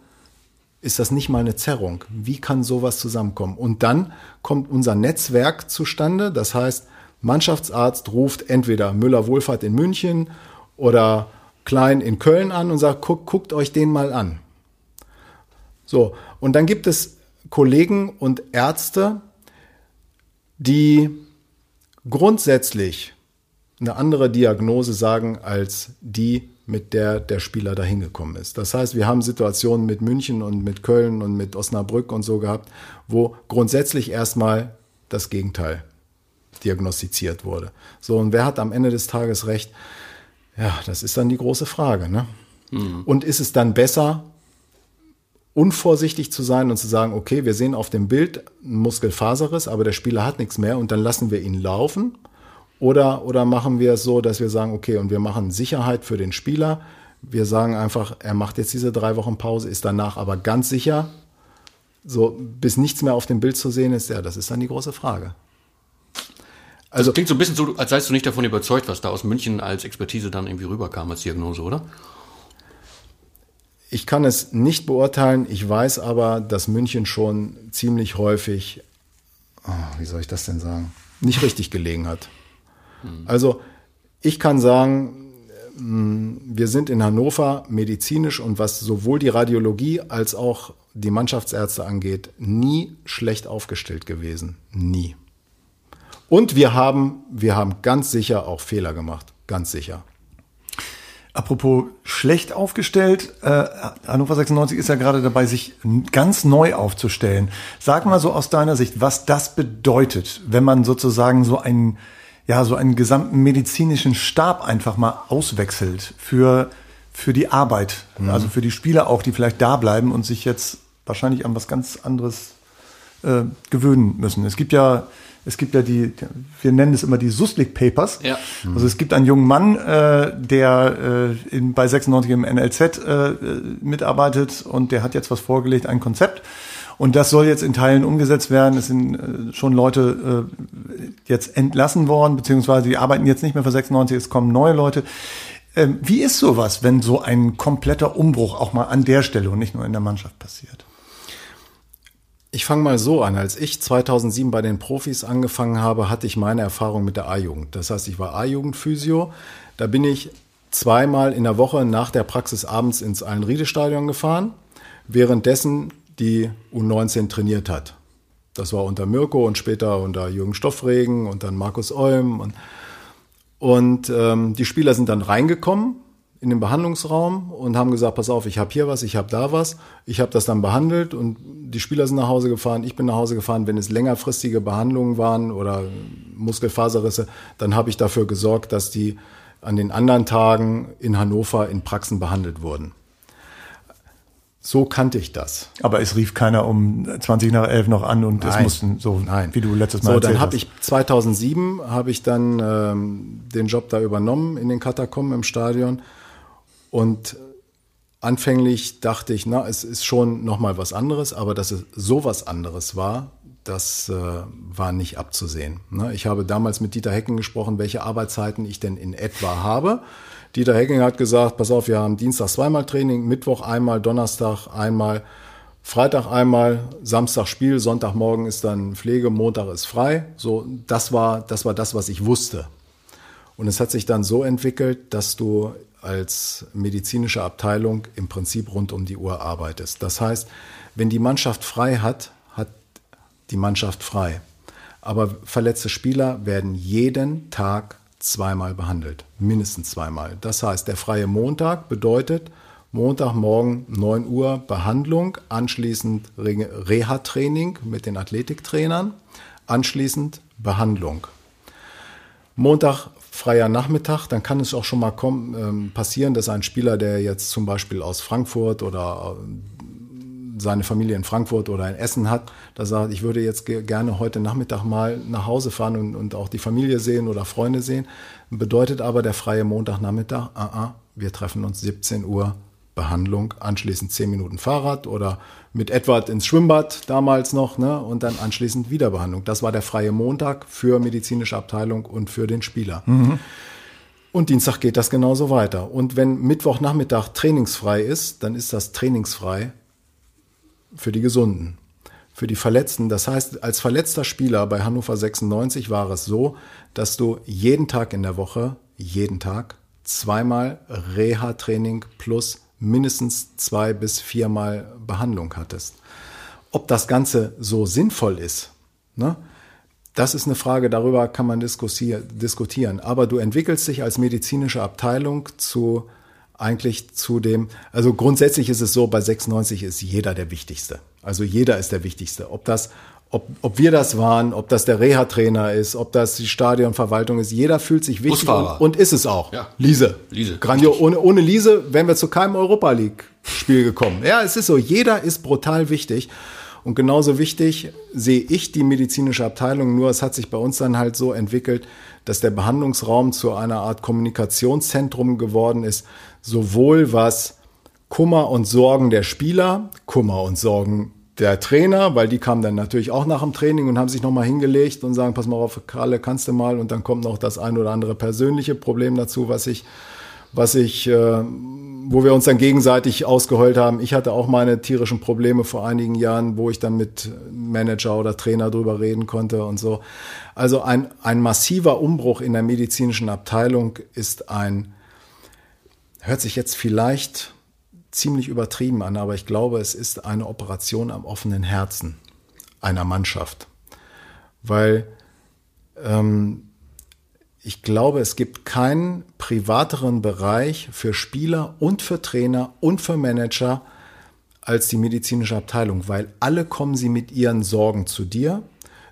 ist das nicht mal eine Zerrung. Wie kann sowas zusammenkommen? Und dann kommt unser Netzwerk zustande. Das heißt, Mannschaftsarzt ruft entweder Müller-Wohlfahrt in München oder Klein in Köln an und sagt, guckt, guckt euch den mal an. So, und dann gibt es Kollegen und Ärzte, die grundsätzlich eine andere Diagnose sagen als die, mit der der Spieler dahin gekommen ist. Das heißt, wir haben Situationen mit München und mit Köln und mit Osnabrück und so gehabt, wo grundsätzlich erstmal das Gegenteil diagnostiziert wurde. So, und wer hat am Ende des Tages recht? Ja, das ist dann die große Frage. Ne? Mhm. Und ist es dann besser, unvorsichtig zu sein und zu sagen, okay, wir sehen auf dem Bild einen Muskelfaserriss, aber der Spieler hat nichts mehr und dann lassen wir ihn laufen? Oder, oder machen wir es so, dass wir sagen, okay, und wir machen Sicherheit für den Spieler. Wir sagen einfach, er macht jetzt diese drei Wochen Pause, ist danach aber ganz sicher, so bis nichts mehr auf dem Bild zu sehen ist. Ja, das ist dann die große Frage. Also das klingt so ein bisschen so, als seist du nicht davon überzeugt, was da aus München als Expertise dann irgendwie rüberkam als Diagnose, oder? Ich kann es nicht beurteilen. Ich weiß aber, dass München schon ziemlich häufig, oh, wie soll ich das denn sagen, nicht richtig gelegen hat. Also ich kann sagen, mm, wir sind in Hannover medizinisch und was sowohl die Radiologie als auch die Mannschaftsärzte angeht, nie schlecht aufgestellt gewesen. Nie. Und wir haben, wir haben ganz sicher auch Fehler gemacht. Ganz sicher. Apropos schlecht aufgestellt, äh, Hannover 96 ist ja gerade dabei, sich ganz neu aufzustellen. Sag mal so aus deiner Sicht, was das bedeutet, wenn man sozusagen so einen ja, so einen gesamten medizinischen Stab einfach mal auswechselt für, für die Arbeit. Mhm. Also für die Spieler auch, die vielleicht da bleiben und sich jetzt wahrscheinlich an was ganz anderes äh, gewöhnen müssen. Es gibt ja, es gibt ja die, wir nennen es immer die Suslik Papers. Ja. Also es gibt einen jungen Mann, äh, der äh, in, bei 96 im NLZ äh, mitarbeitet und der hat jetzt was vorgelegt, ein Konzept. Und das soll jetzt in Teilen umgesetzt werden. Es sind äh, schon Leute äh, jetzt entlassen worden, beziehungsweise die arbeiten jetzt nicht mehr für 96, es kommen neue Leute. Ähm, wie ist sowas, wenn so ein kompletter Umbruch auch mal an der Stelle und nicht nur in der Mannschaft passiert? Ich fange mal so an. Als ich 2007 bei den Profis angefangen habe, hatte ich meine Erfahrung mit der A-Jugend. Das heißt, ich war A-Jugend-Physio. Da bin ich zweimal in der Woche nach der Praxis abends ins Allenriede-Stadion gefahren. Währenddessen die U19 trainiert hat. Das war unter Mirko und später unter Jürgen Stoffregen und dann Markus Olm. Und, und ähm, die Spieler sind dann reingekommen in den Behandlungsraum und haben gesagt, pass auf, ich habe hier was, ich habe da was. Ich habe das dann behandelt und die Spieler sind nach Hause gefahren, ich bin nach Hause gefahren. Wenn es längerfristige Behandlungen waren oder Muskelfaserrisse, dann habe ich dafür gesorgt, dass die an den anderen Tagen in Hannover in Praxen behandelt wurden. So kannte ich das. Aber es rief keiner um 20 nach 11 noch an und Nein. es mussten so, Nein. wie du letztes Mal So, dann habe ich 2007 habe ich dann ähm, den Job da übernommen in den Katakomben im Stadion und anfänglich dachte ich, na, es ist schon noch mal was anderes, aber dass es so was anderes war, das äh, war nicht abzusehen. Ne? Ich habe damals mit Dieter Hecken gesprochen, welche Arbeitszeiten ich denn in etwa habe. Dieter Hecking hat gesagt, pass auf, wir haben Dienstag zweimal Training, Mittwoch einmal, Donnerstag einmal, Freitag einmal, Samstag Spiel, Sonntagmorgen ist dann Pflege, Montag ist frei. So, das war, das war das, was ich wusste. Und es hat sich dann so entwickelt, dass du als medizinische Abteilung im Prinzip rund um die Uhr arbeitest. Das heißt, wenn die Mannschaft frei hat, hat die Mannschaft frei. Aber verletzte Spieler werden jeden Tag zweimal behandelt. Mindestens zweimal. Das heißt, der freie Montag bedeutet Montagmorgen 9 Uhr Behandlung, anschließend Reha-Training mit den Athletiktrainern, anschließend Behandlung. Montag freier Nachmittag, dann kann es auch schon mal kommen, ähm, passieren, dass ein Spieler, der jetzt zum Beispiel aus Frankfurt oder seine Familie in Frankfurt oder in Essen hat, da sagt, ich würde jetzt gerne heute Nachmittag mal nach Hause fahren und, und auch die Familie sehen oder Freunde sehen. Bedeutet aber der freie Montagnachmittag, ah, ah, wir treffen uns 17 Uhr Behandlung, anschließend 10 Minuten Fahrrad oder mit Edward ins Schwimmbad damals noch ne, und dann anschließend Wiederbehandlung. Das war der freie Montag für medizinische Abteilung und für den Spieler. Mhm. Und Dienstag geht das genauso weiter. Und wenn Mittwochnachmittag trainingsfrei ist, dann ist das trainingsfrei für die Gesunden, für die Verletzten. Das heißt, als verletzter Spieler bei Hannover 96 war es so, dass du jeden Tag in der Woche, jeden Tag, zweimal Reha-Training plus mindestens zwei bis viermal Behandlung hattest. Ob das Ganze so sinnvoll ist, ne? Das ist eine Frage, darüber kann man diskutieren. Aber du entwickelst dich als medizinische Abteilung zu eigentlich zu dem, also grundsätzlich ist es so, bei 96 ist jeder der Wichtigste. Also jeder ist der Wichtigste. Ob das, ob, ob wir das waren, ob das der Reha-Trainer ist, ob das die Stadionverwaltung ist, jeder fühlt sich wichtig und, und, ist es auch. Ja. Liese. Liese. Grandio, ohne, ohne Liese wären wir zu keinem Europa League-Spiel gekommen. Ja, es ist so. Jeder ist brutal wichtig. Und genauso wichtig sehe ich die medizinische Abteilung, nur es hat sich bei uns dann halt so entwickelt, dass der Behandlungsraum zu einer Art Kommunikationszentrum geworden ist, sowohl was Kummer und Sorgen der Spieler, Kummer und Sorgen der Trainer, weil die kamen dann natürlich auch nach dem Training und haben sich nochmal hingelegt und sagen, pass mal auf, Karle, kannst du mal? Und dann kommt noch das ein oder andere persönliche Problem dazu, was ich, was ich äh, wo wir uns dann gegenseitig ausgeheult haben. Ich hatte auch meine tierischen Probleme vor einigen Jahren, wo ich dann mit Manager oder Trainer drüber reden konnte und so. Also ein, ein massiver Umbruch in der medizinischen Abteilung ist ein, hört sich jetzt vielleicht ziemlich übertrieben an, aber ich glaube, es ist eine Operation am offenen Herzen einer Mannschaft. Weil ähm, ich glaube, es gibt keinen privateren Bereich für Spieler und für Trainer und für Manager als die medizinische Abteilung, weil alle kommen sie mit ihren Sorgen zu dir.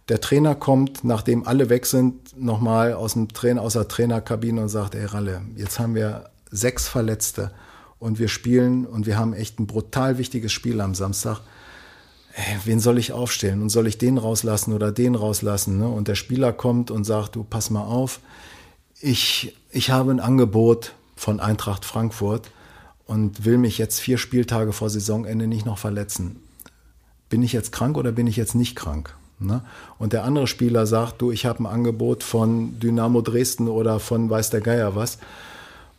Der Trainer kommt, nachdem alle weg sind, nochmal aus, dem Trainer, aus der Trainerkabine und sagt, ey Ralle, jetzt haben wir sechs Verletzte und wir spielen und wir haben echt ein brutal wichtiges Spiel am Samstag. Wen soll ich aufstellen und soll ich den rauslassen oder den rauslassen? Ne? Und der Spieler kommt und sagt, du pass mal auf, ich, ich habe ein Angebot von Eintracht Frankfurt und will mich jetzt vier Spieltage vor Saisonende nicht noch verletzen. Bin ich jetzt krank oder bin ich jetzt nicht krank? Ne? Und der andere Spieler sagt, du, ich habe ein Angebot von Dynamo Dresden oder von weiß der Geier was.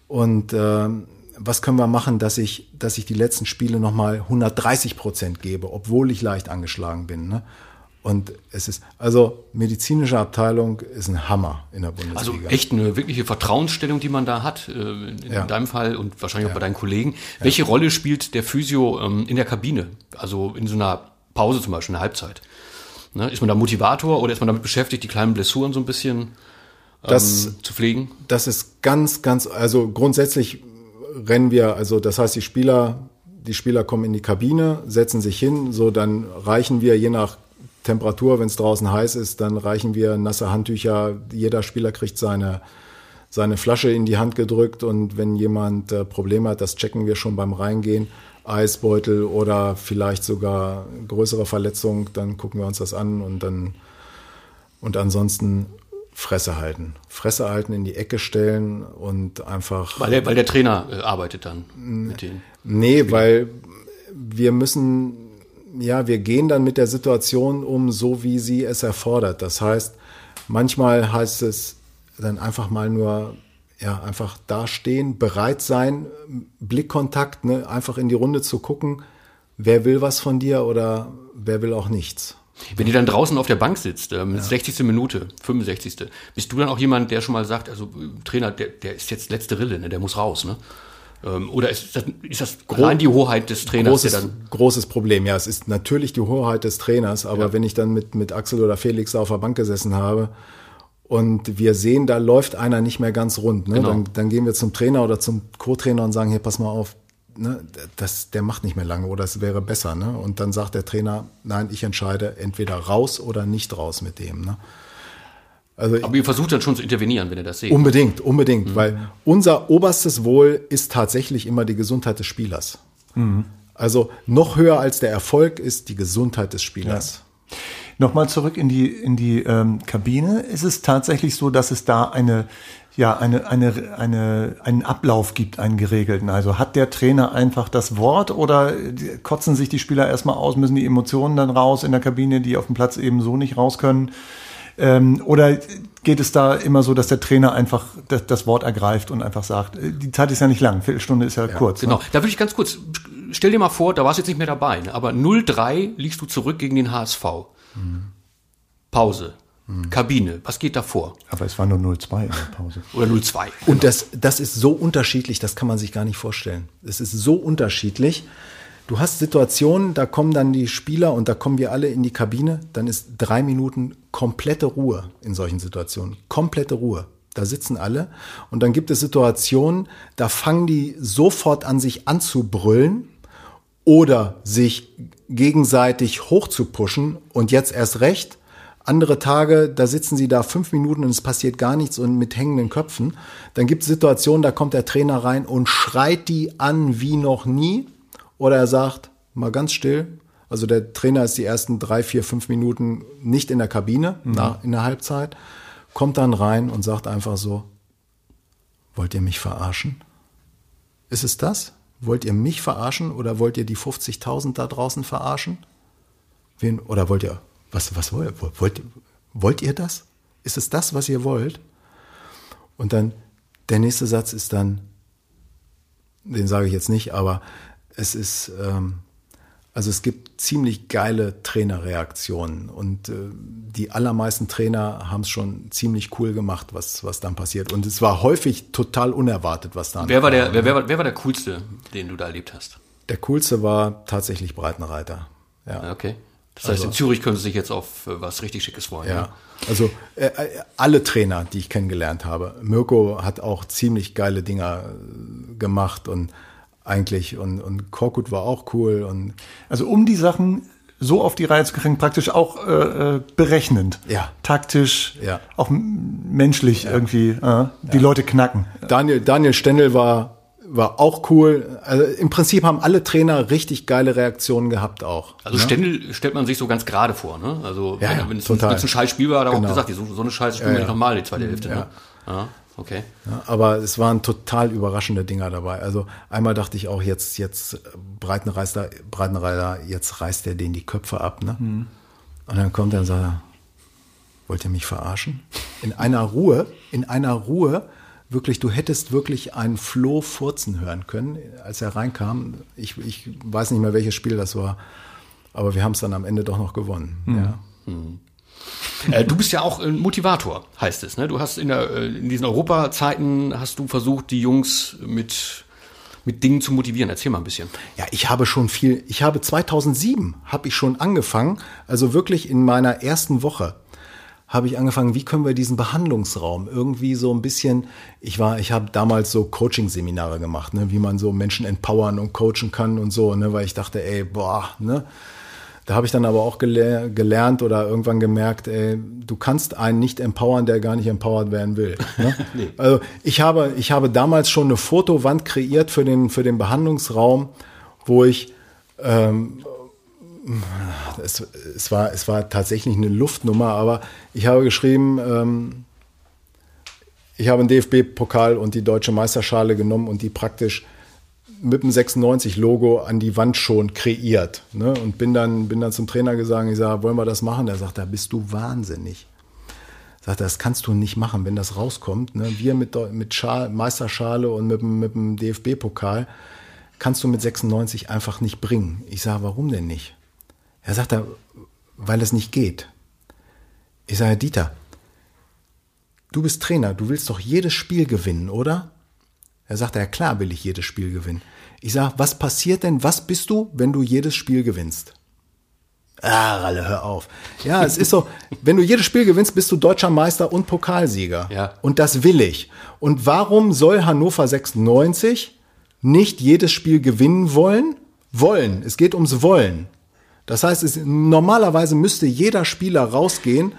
Und äh, was können wir machen, dass ich, dass ich die letzten Spiele nochmal 130 Prozent gebe, obwohl ich leicht angeschlagen bin. Ne? Und es ist, also medizinische Abteilung ist ein Hammer in der Bundesliga. Also echt eine wirkliche Vertrauensstellung, die man da hat, äh, in ja. deinem Fall und wahrscheinlich auch ja. bei deinen Kollegen. Welche ja. Rolle spielt der Physio ähm, in der Kabine? Also in so einer Pause zum Beispiel, in der Halbzeit? Ne? Ist man da Motivator oder ist man damit beschäftigt, die kleinen Blessuren so ein bisschen ähm, das, zu pflegen? Das ist ganz, ganz, also grundsätzlich rennen wir, also das heißt, die Spieler, die Spieler kommen in die Kabine, setzen sich hin, so dann reichen wir je nach Temperatur, wenn es draußen heiß ist, dann reichen wir nasse Handtücher. Jeder Spieler kriegt seine, seine Flasche in die Hand gedrückt und wenn jemand äh, Probleme hat, das checken wir schon beim Reingehen. Eisbeutel oder vielleicht sogar größere Verletzung, dann gucken wir uns das an und dann und ansonsten Fresse halten. Fresse halten, in die Ecke stellen und einfach. Weil der, weil der Trainer äh, arbeitet dann mit denen. Nee, weil wir müssen ja, wir gehen dann mit der Situation um, so wie sie es erfordert. Das heißt, manchmal heißt es dann einfach mal nur, ja, einfach dastehen, bereit sein, Blickkontakt, ne, einfach in die Runde zu gucken, wer will was von dir oder wer will auch nichts. Wenn ihr dann draußen auf der Bank sitzt, ähm, ja. 60. Minute, 65. Bist du dann auch jemand, der schon mal sagt, also Trainer, der, der ist jetzt letzte Rille, ne, der muss raus, ne? Ähm, oder ist das, ist das rein die Hoheit des Trainers? Großes, dann großes Problem, ja. Es ist natürlich die Hoheit des Trainers, aber ja. wenn ich dann mit, mit Axel oder Felix auf der Bank gesessen habe und wir sehen, da läuft einer nicht mehr ganz rund, ne? Genau. dann, dann gehen wir zum Trainer oder zum Co-Trainer und sagen, hier, pass mal auf, ne, das, der macht nicht mehr lange oder es wäre besser. Ne? Und dann sagt der Trainer, nein, ich entscheide entweder raus oder nicht raus mit dem. Ne? Also Aber ihr versucht dann schon zu intervenieren, wenn ihr das seht. Unbedingt, unbedingt, mhm. weil unser oberstes Wohl ist tatsächlich immer die Gesundheit des Spielers. Mhm. Also noch höher als der Erfolg ist die Gesundheit des Spielers. Ja. Nochmal zurück in die, in die ähm, Kabine. Ist es tatsächlich so, dass es da eine, ja, eine, eine, eine, einen Ablauf gibt, einen geregelten? Also hat der Trainer einfach das Wort oder kotzen sich die Spieler erstmal aus, müssen die Emotionen dann raus in der Kabine, die auf dem Platz eben so nicht raus können? Ähm, oder geht es da immer so, dass der Trainer einfach das, das Wort ergreift und einfach sagt, äh, die Zeit ist ja nicht lang, Viertelstunde ist ja, kurz. Genau, Ne? da würde ich ganz kurz, stell dir mal vor, da warst du jetzt nicht mehr dabei, ne? aber 0-3 liegst du zurück gegen den HSV. Pause. Kabine, was geht da vor? Aber es war nur 0-2 in der Pause. Oder 0-2. Und das, das ist so unterschiedlich, das kann man sich gar nicht vorstellen. Es ist so unterschiedlich. Du hast Situationen, da kommen dann die Spieler und da kommen wir alle in die Kabine, dann ist drei Minuten komplette Ruhe in solchen Situationen. Komplette Ruhe. Da sitzen alle. Und dann gibt es Situationen, da fangen die sofort an, sich anzubrüllen oder sich gegenseitig hochzupushen und jetzt erst recht. Andere Tage, da sitzen sie da fünf Minuten und es passiert gar nichts und mit hängenden Köpfen. Dann gibt es Situationen, da kommt der Trainer rein und schreit die an wie noch nie. Oder er sagt, mal ganz still. Also der Trainer ist die ersten drei, vier, fünf Minuten nicht in der Kabine nach, in der Halbzeit, kommt dann rein und sagt einfach so, wollt ihr mich verarschen? Ist es das? Wollt ihr mich verarschen oder wollt ihr die 50.000 da draußen verarschen? Wen, oder wollt ihr, was, was wollt, ihr? wollt, wollt ihr das? Ist es das, was ihr wollt? Und dann, der nächste Satz ist dann, den sage ich jetzt nicht, aber es ist, ähm, also es gibt ziemlich geile Trainerreaktionen und äh, die allermeisten Trainer haben es schon ziemlich cool gemacht, was, was dann passiert. Und es war häufig total unerwartet, was dann Wer war der, wer, wer, war- wer war der coolste, den du da erlebt hast? Der coolste war tatsächlich Breitenreiter. Ja. Okay. Das heißt, in Zürich können sie sich jetzt auf äh, was richtig Schickes freuen. Ja, ne? also äh, äh, alle Trainer, die ich kennengelernt habe. Mirko hat auch ziemlich geile Dinger äh, gemacht und eigentlich und, und Korkut war auch cool und Also um die Sachen so auf die Reihe zu kriegen, praktisch auch äh, äh, berechnend. Ja. Taktisch, Ja. auch menschlich irgendwie äh, die Leute knacken. Daniel, Daniel Stendel war, war auch cool. Also im Prinzip haben alle Trainer richtig geile Reaktionen gehabt auch. Also Stendel stellt man sich so ganz gerade vor, ne? Also Ja, wenn, ja, wenn es ein, total. wenn's ein scheiß Spiel war, hat er auch Genau. gesagt, so, so eine Scheiße spielen wir nicht nochmal die zweite Hälfte. Ne? Ja, okay. Ja, aber es waren total überraschende Dinger dabei. Also einmal dachte ich auch jetzt, jetzt Breitenreiter, Breitenreiter, jetzt reißt er denen die Köpfe ab, ne? Und dann kommt er und sagt, wollt ihr mich verarschen? In einer Ruhe, in einer Ruhe, wirklich, du hättest wirklich einen Floh furzen hören können, als er reinkam. Ich, ich weiß nicht mehr, welches Spiel das war, aber wir haben es dann am Ende doch noch gewonnen. Ja. Äh, du bist ja auch ein Motivator, heißt es. Ne? Du hast in, der, äh, in diesen Europazeiten hast du versucht, die Jungs mit, mit Dingen zu motivieren. Erzähl mal ein bisschen. Ja, ich habe schon viel, ich habe 2007 habe ich schon angefangen, also wirklich in meiner ersten Woche habe ich angefangen, wie können wir diesen Behandlungsraum irgendwie so ein bisschen, ich war, ich habe damals so Coaching-Seminare gemacht, ne, wie man so Menschen empowern und coachen kann und so, ne, weil ich dachte, ey, boah, ne, da habe ich dann aber auch gele gelernt oder irgendwann gemerkt, ey, du kannst einen nicht empowern, der gar nicht empowered werden will. Ne? Also ich habe, ich habe damals schon eine Fotowand kreiert für den, für den Behandlungsraum, wo ich ähm, es, es, war, es war tatsächlich eine Luftnummer, aber ich habe geschrieben, ähm, ich habe einen DFB-Pokal und die deutsche Meisterschale genommen und die praktisch mit dem 96-Logo an die Wand schon kreiert. Ne? Und bin dann, bin dann zum Trainer gesagt, ich sage, wollen wir das machen? Der sagt, da bist du wahnsinnig. Sagt er, das kannst du nicht machen, wenn das rauskommt. Ne? Wir mit, mit Schal, Meisterschale und mit, mit dem DFB-Pokal kannst du mit 96 einfach nicht bringen. Ich sage, warum denn nicht? Er sagt, er, weil es nicht geht. Ich sage, Dieter, du bist Trainer, du willst doch jedes Spiel gewinnen, oder? Er sagt, ja klar will ich jedes Spiel gewinnen. Ich sage, was passiert denn, was bist du, wenn du jedes Spiel gewinnst? Ah, Ralle, hör auf. Ja, es ist so, wenn du jedes Spiel gewinnst, bist du deutscher Meister und Pokalsieger. Ja. Und das will ich. Und warum soll Hannover 96 nicht jedes Spiel gewinnen wollen? Wollen. Es geht ums Wollen. Das heißt, es, normalerweise müsste jeder Spieler rausgehen.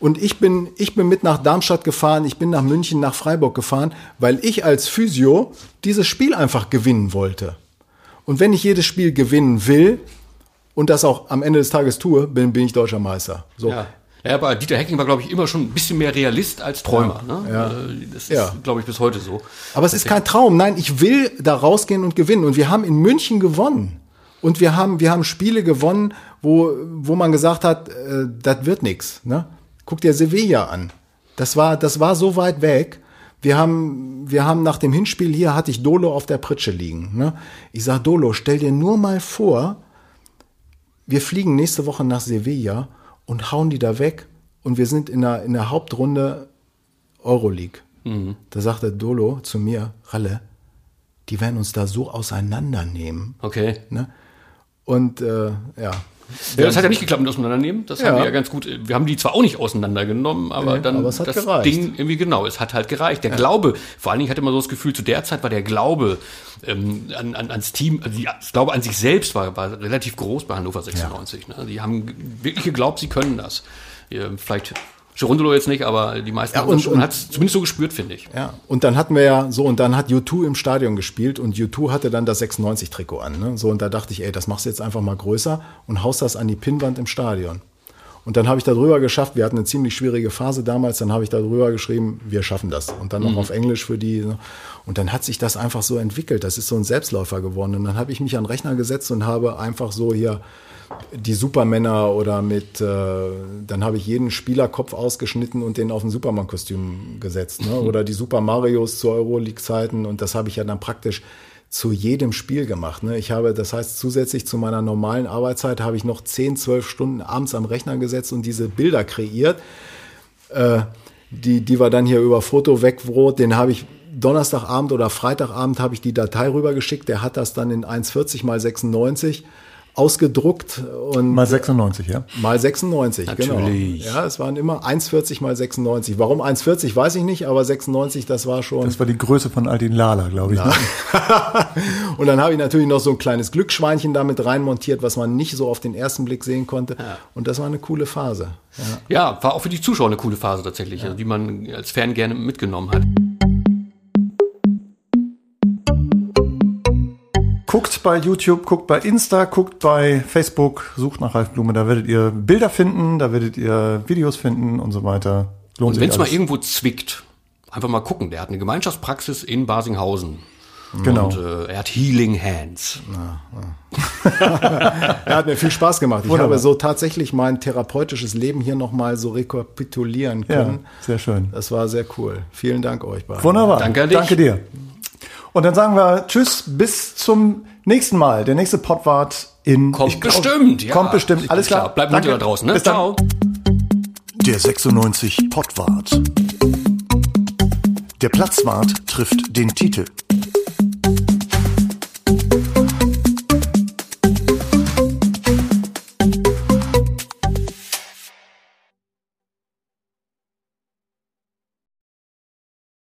Und ich bin, ich bin mit nach Darmstadt gefahren, ich bin nach München, nach Freiburg gefahren, weil ich als Physio dieses Spiel einfach gewinnen wollte. Und wenn ich jedes Spiel gewinnen will und das auch am Ende des Tages tue, bin, bin ich deutscher Meister. So. Ja. Ja, aber Dieter Hecking war, glaube ich, immer schon ein bisschen mehr Realist als Träumer. Ne? Ja. Äh, Das ist, Ja. glaube ich, bis heute so. Aber es ist kein Traum. Nein, ich will da rausgehen und gewinnen. Und wir haben in München gewonnen. Und wir haben, wir haben Spiele gewonnen, wo, wo man gesagt hat, äh, das wird nichts. Ne? Guck dir Sevilla an. Das war, das war so weit weg. Wir haben, wir haben nach dem Hinspiel hier hatte ich Dolo auf der Pritsche liegen. Ne? Ich sag Dolo, stell dir nur mal vor, wir fliegen nächste Woche nach Sevilla und hauen die da weg und wir sind in der, in der Hauptrunde Euroleague. Mhm. Da sagt der Dolo zu mir, Ralle, die werden uns da so auseinandernehmen. Okay. Ne? Und äh, ja, ja, das hat ja nicht geklappt mit Auseinandernehmen. Das ja. haben wir ja ganz gut. Wir haben die zwar auch nicht auseinandergenommen, aber nee, dann aber das gereicht. Ding irgendwie genau. Es hat halt gereicht. Der ja. Glaube, vor allen Dingen hatte man so das Gefühl, zu der Zeit war der Glaube ähm, an, an, ans Team, also die, das Glaube an sich selbst war, war relativ groß bei Hannover 96. Ja. Ne? Die haben wirklich geglaubt, sie können das. Vielleicht Gerondolo jetzt nicht, aber die meisten ja, und, schon, hat es zumindest so gespürt, finde ich. Ja, und dann hatten wir ja so, und dann hat U2 im Stadion gespielt und U2 hatte dann das 96-Trikot an. Ne? So, und da dachte ich, ey, das machst du jetzt einfach mal größer und haust das an die Pinnwand im Stadion. Und dann habe ich darüber geschafft, wir hatten eine ziemlich schwierige Phase damals, dann habe ich darüber geschrieben, wir schaffen das. Und dann noch mhm. auf Englisch für die. Ne? Und dann hat sich das einfach so entwickelt. Das ist so ein Selbstläufer geworden. Und dann habe ich mich an den Rechner gesetzt und habe einfach so hier die Supermänner oder mit, äh, dann habe ich jeden Spielerkopf ausgeschnitten und den auf ein Superman-Kostüm gesetzt. Ne? Oder die Super Marios zu Euroleague-Zeiten und das habe ich ja dann praktisch zu jedem Spiel gemacht. Ne? Ich habe, das heißt, zusätzlich zu meiner normalen Arbeitszeit habe ich noch 10, 12 Stunden abends am Rechner gesetzt und diese Bilder kreiert. Äh, die, die war dann hier über Foto wegbrot, den habe ich Donnerstagabend oder Freitagabend habe ich die Datei rübergeschickt. Der hat das dann in 1,40 mal 96 ausgedruckt und mal 96, ja. Mal 96, genau. Natürlich. genau. Ja, es waren immer 1,40 mal 96. Warum 1,40 weiß ich nicht, aber 96, das war schon. Das war die Größe von Aldin Lala, glaube ich. Ne? und dann habe ich natürlich noch so ein kleines Glücksschweinchen damit reinmontiert, was man nicht so auf den ersten Blick sehen konnte. Ja. Und das war eine coole Phase. Ja. ja, war auch für die Zuschauer eine coole Phase tatsächlich, ja. die man als Fan gerne mitgenommen hat. Guckt bei YouTube, guckt bei Insta, guckt bei Facebook, sucht nach Ralf Blume, da werdet ihr Bilder finden, da werdet ihr Videos finden und so weiter. Lohnt und wenn es mal irgendwo zwickt, einfach mal gucken. Der hat eine Gemeinschaftspraxis in Basinghausen. Genau. Und äh, er hat Healing Hands. Ja, ja. er hat mir viel Spaß gemacht. Ich Wunderbar. habe so tatsächlich mein therapeutisches Leben hier nochmal so rekapitulieren können. Ja, sehr schön. Das war sehr cool. Vielen Dank euch beiden. Wunderbar. Danke, Danke dir. Und dann sagen wir Tschüss, bis zum nächsten Mal. Der nächste Podwart in. Kommt glaub, bestimmt, ja. Kommt bestimmt. Alles klar. Bleibt Danke. da draußen, ne? Bis Ciao. Der 96 Podwart. Der Platzwart trifft den Titel.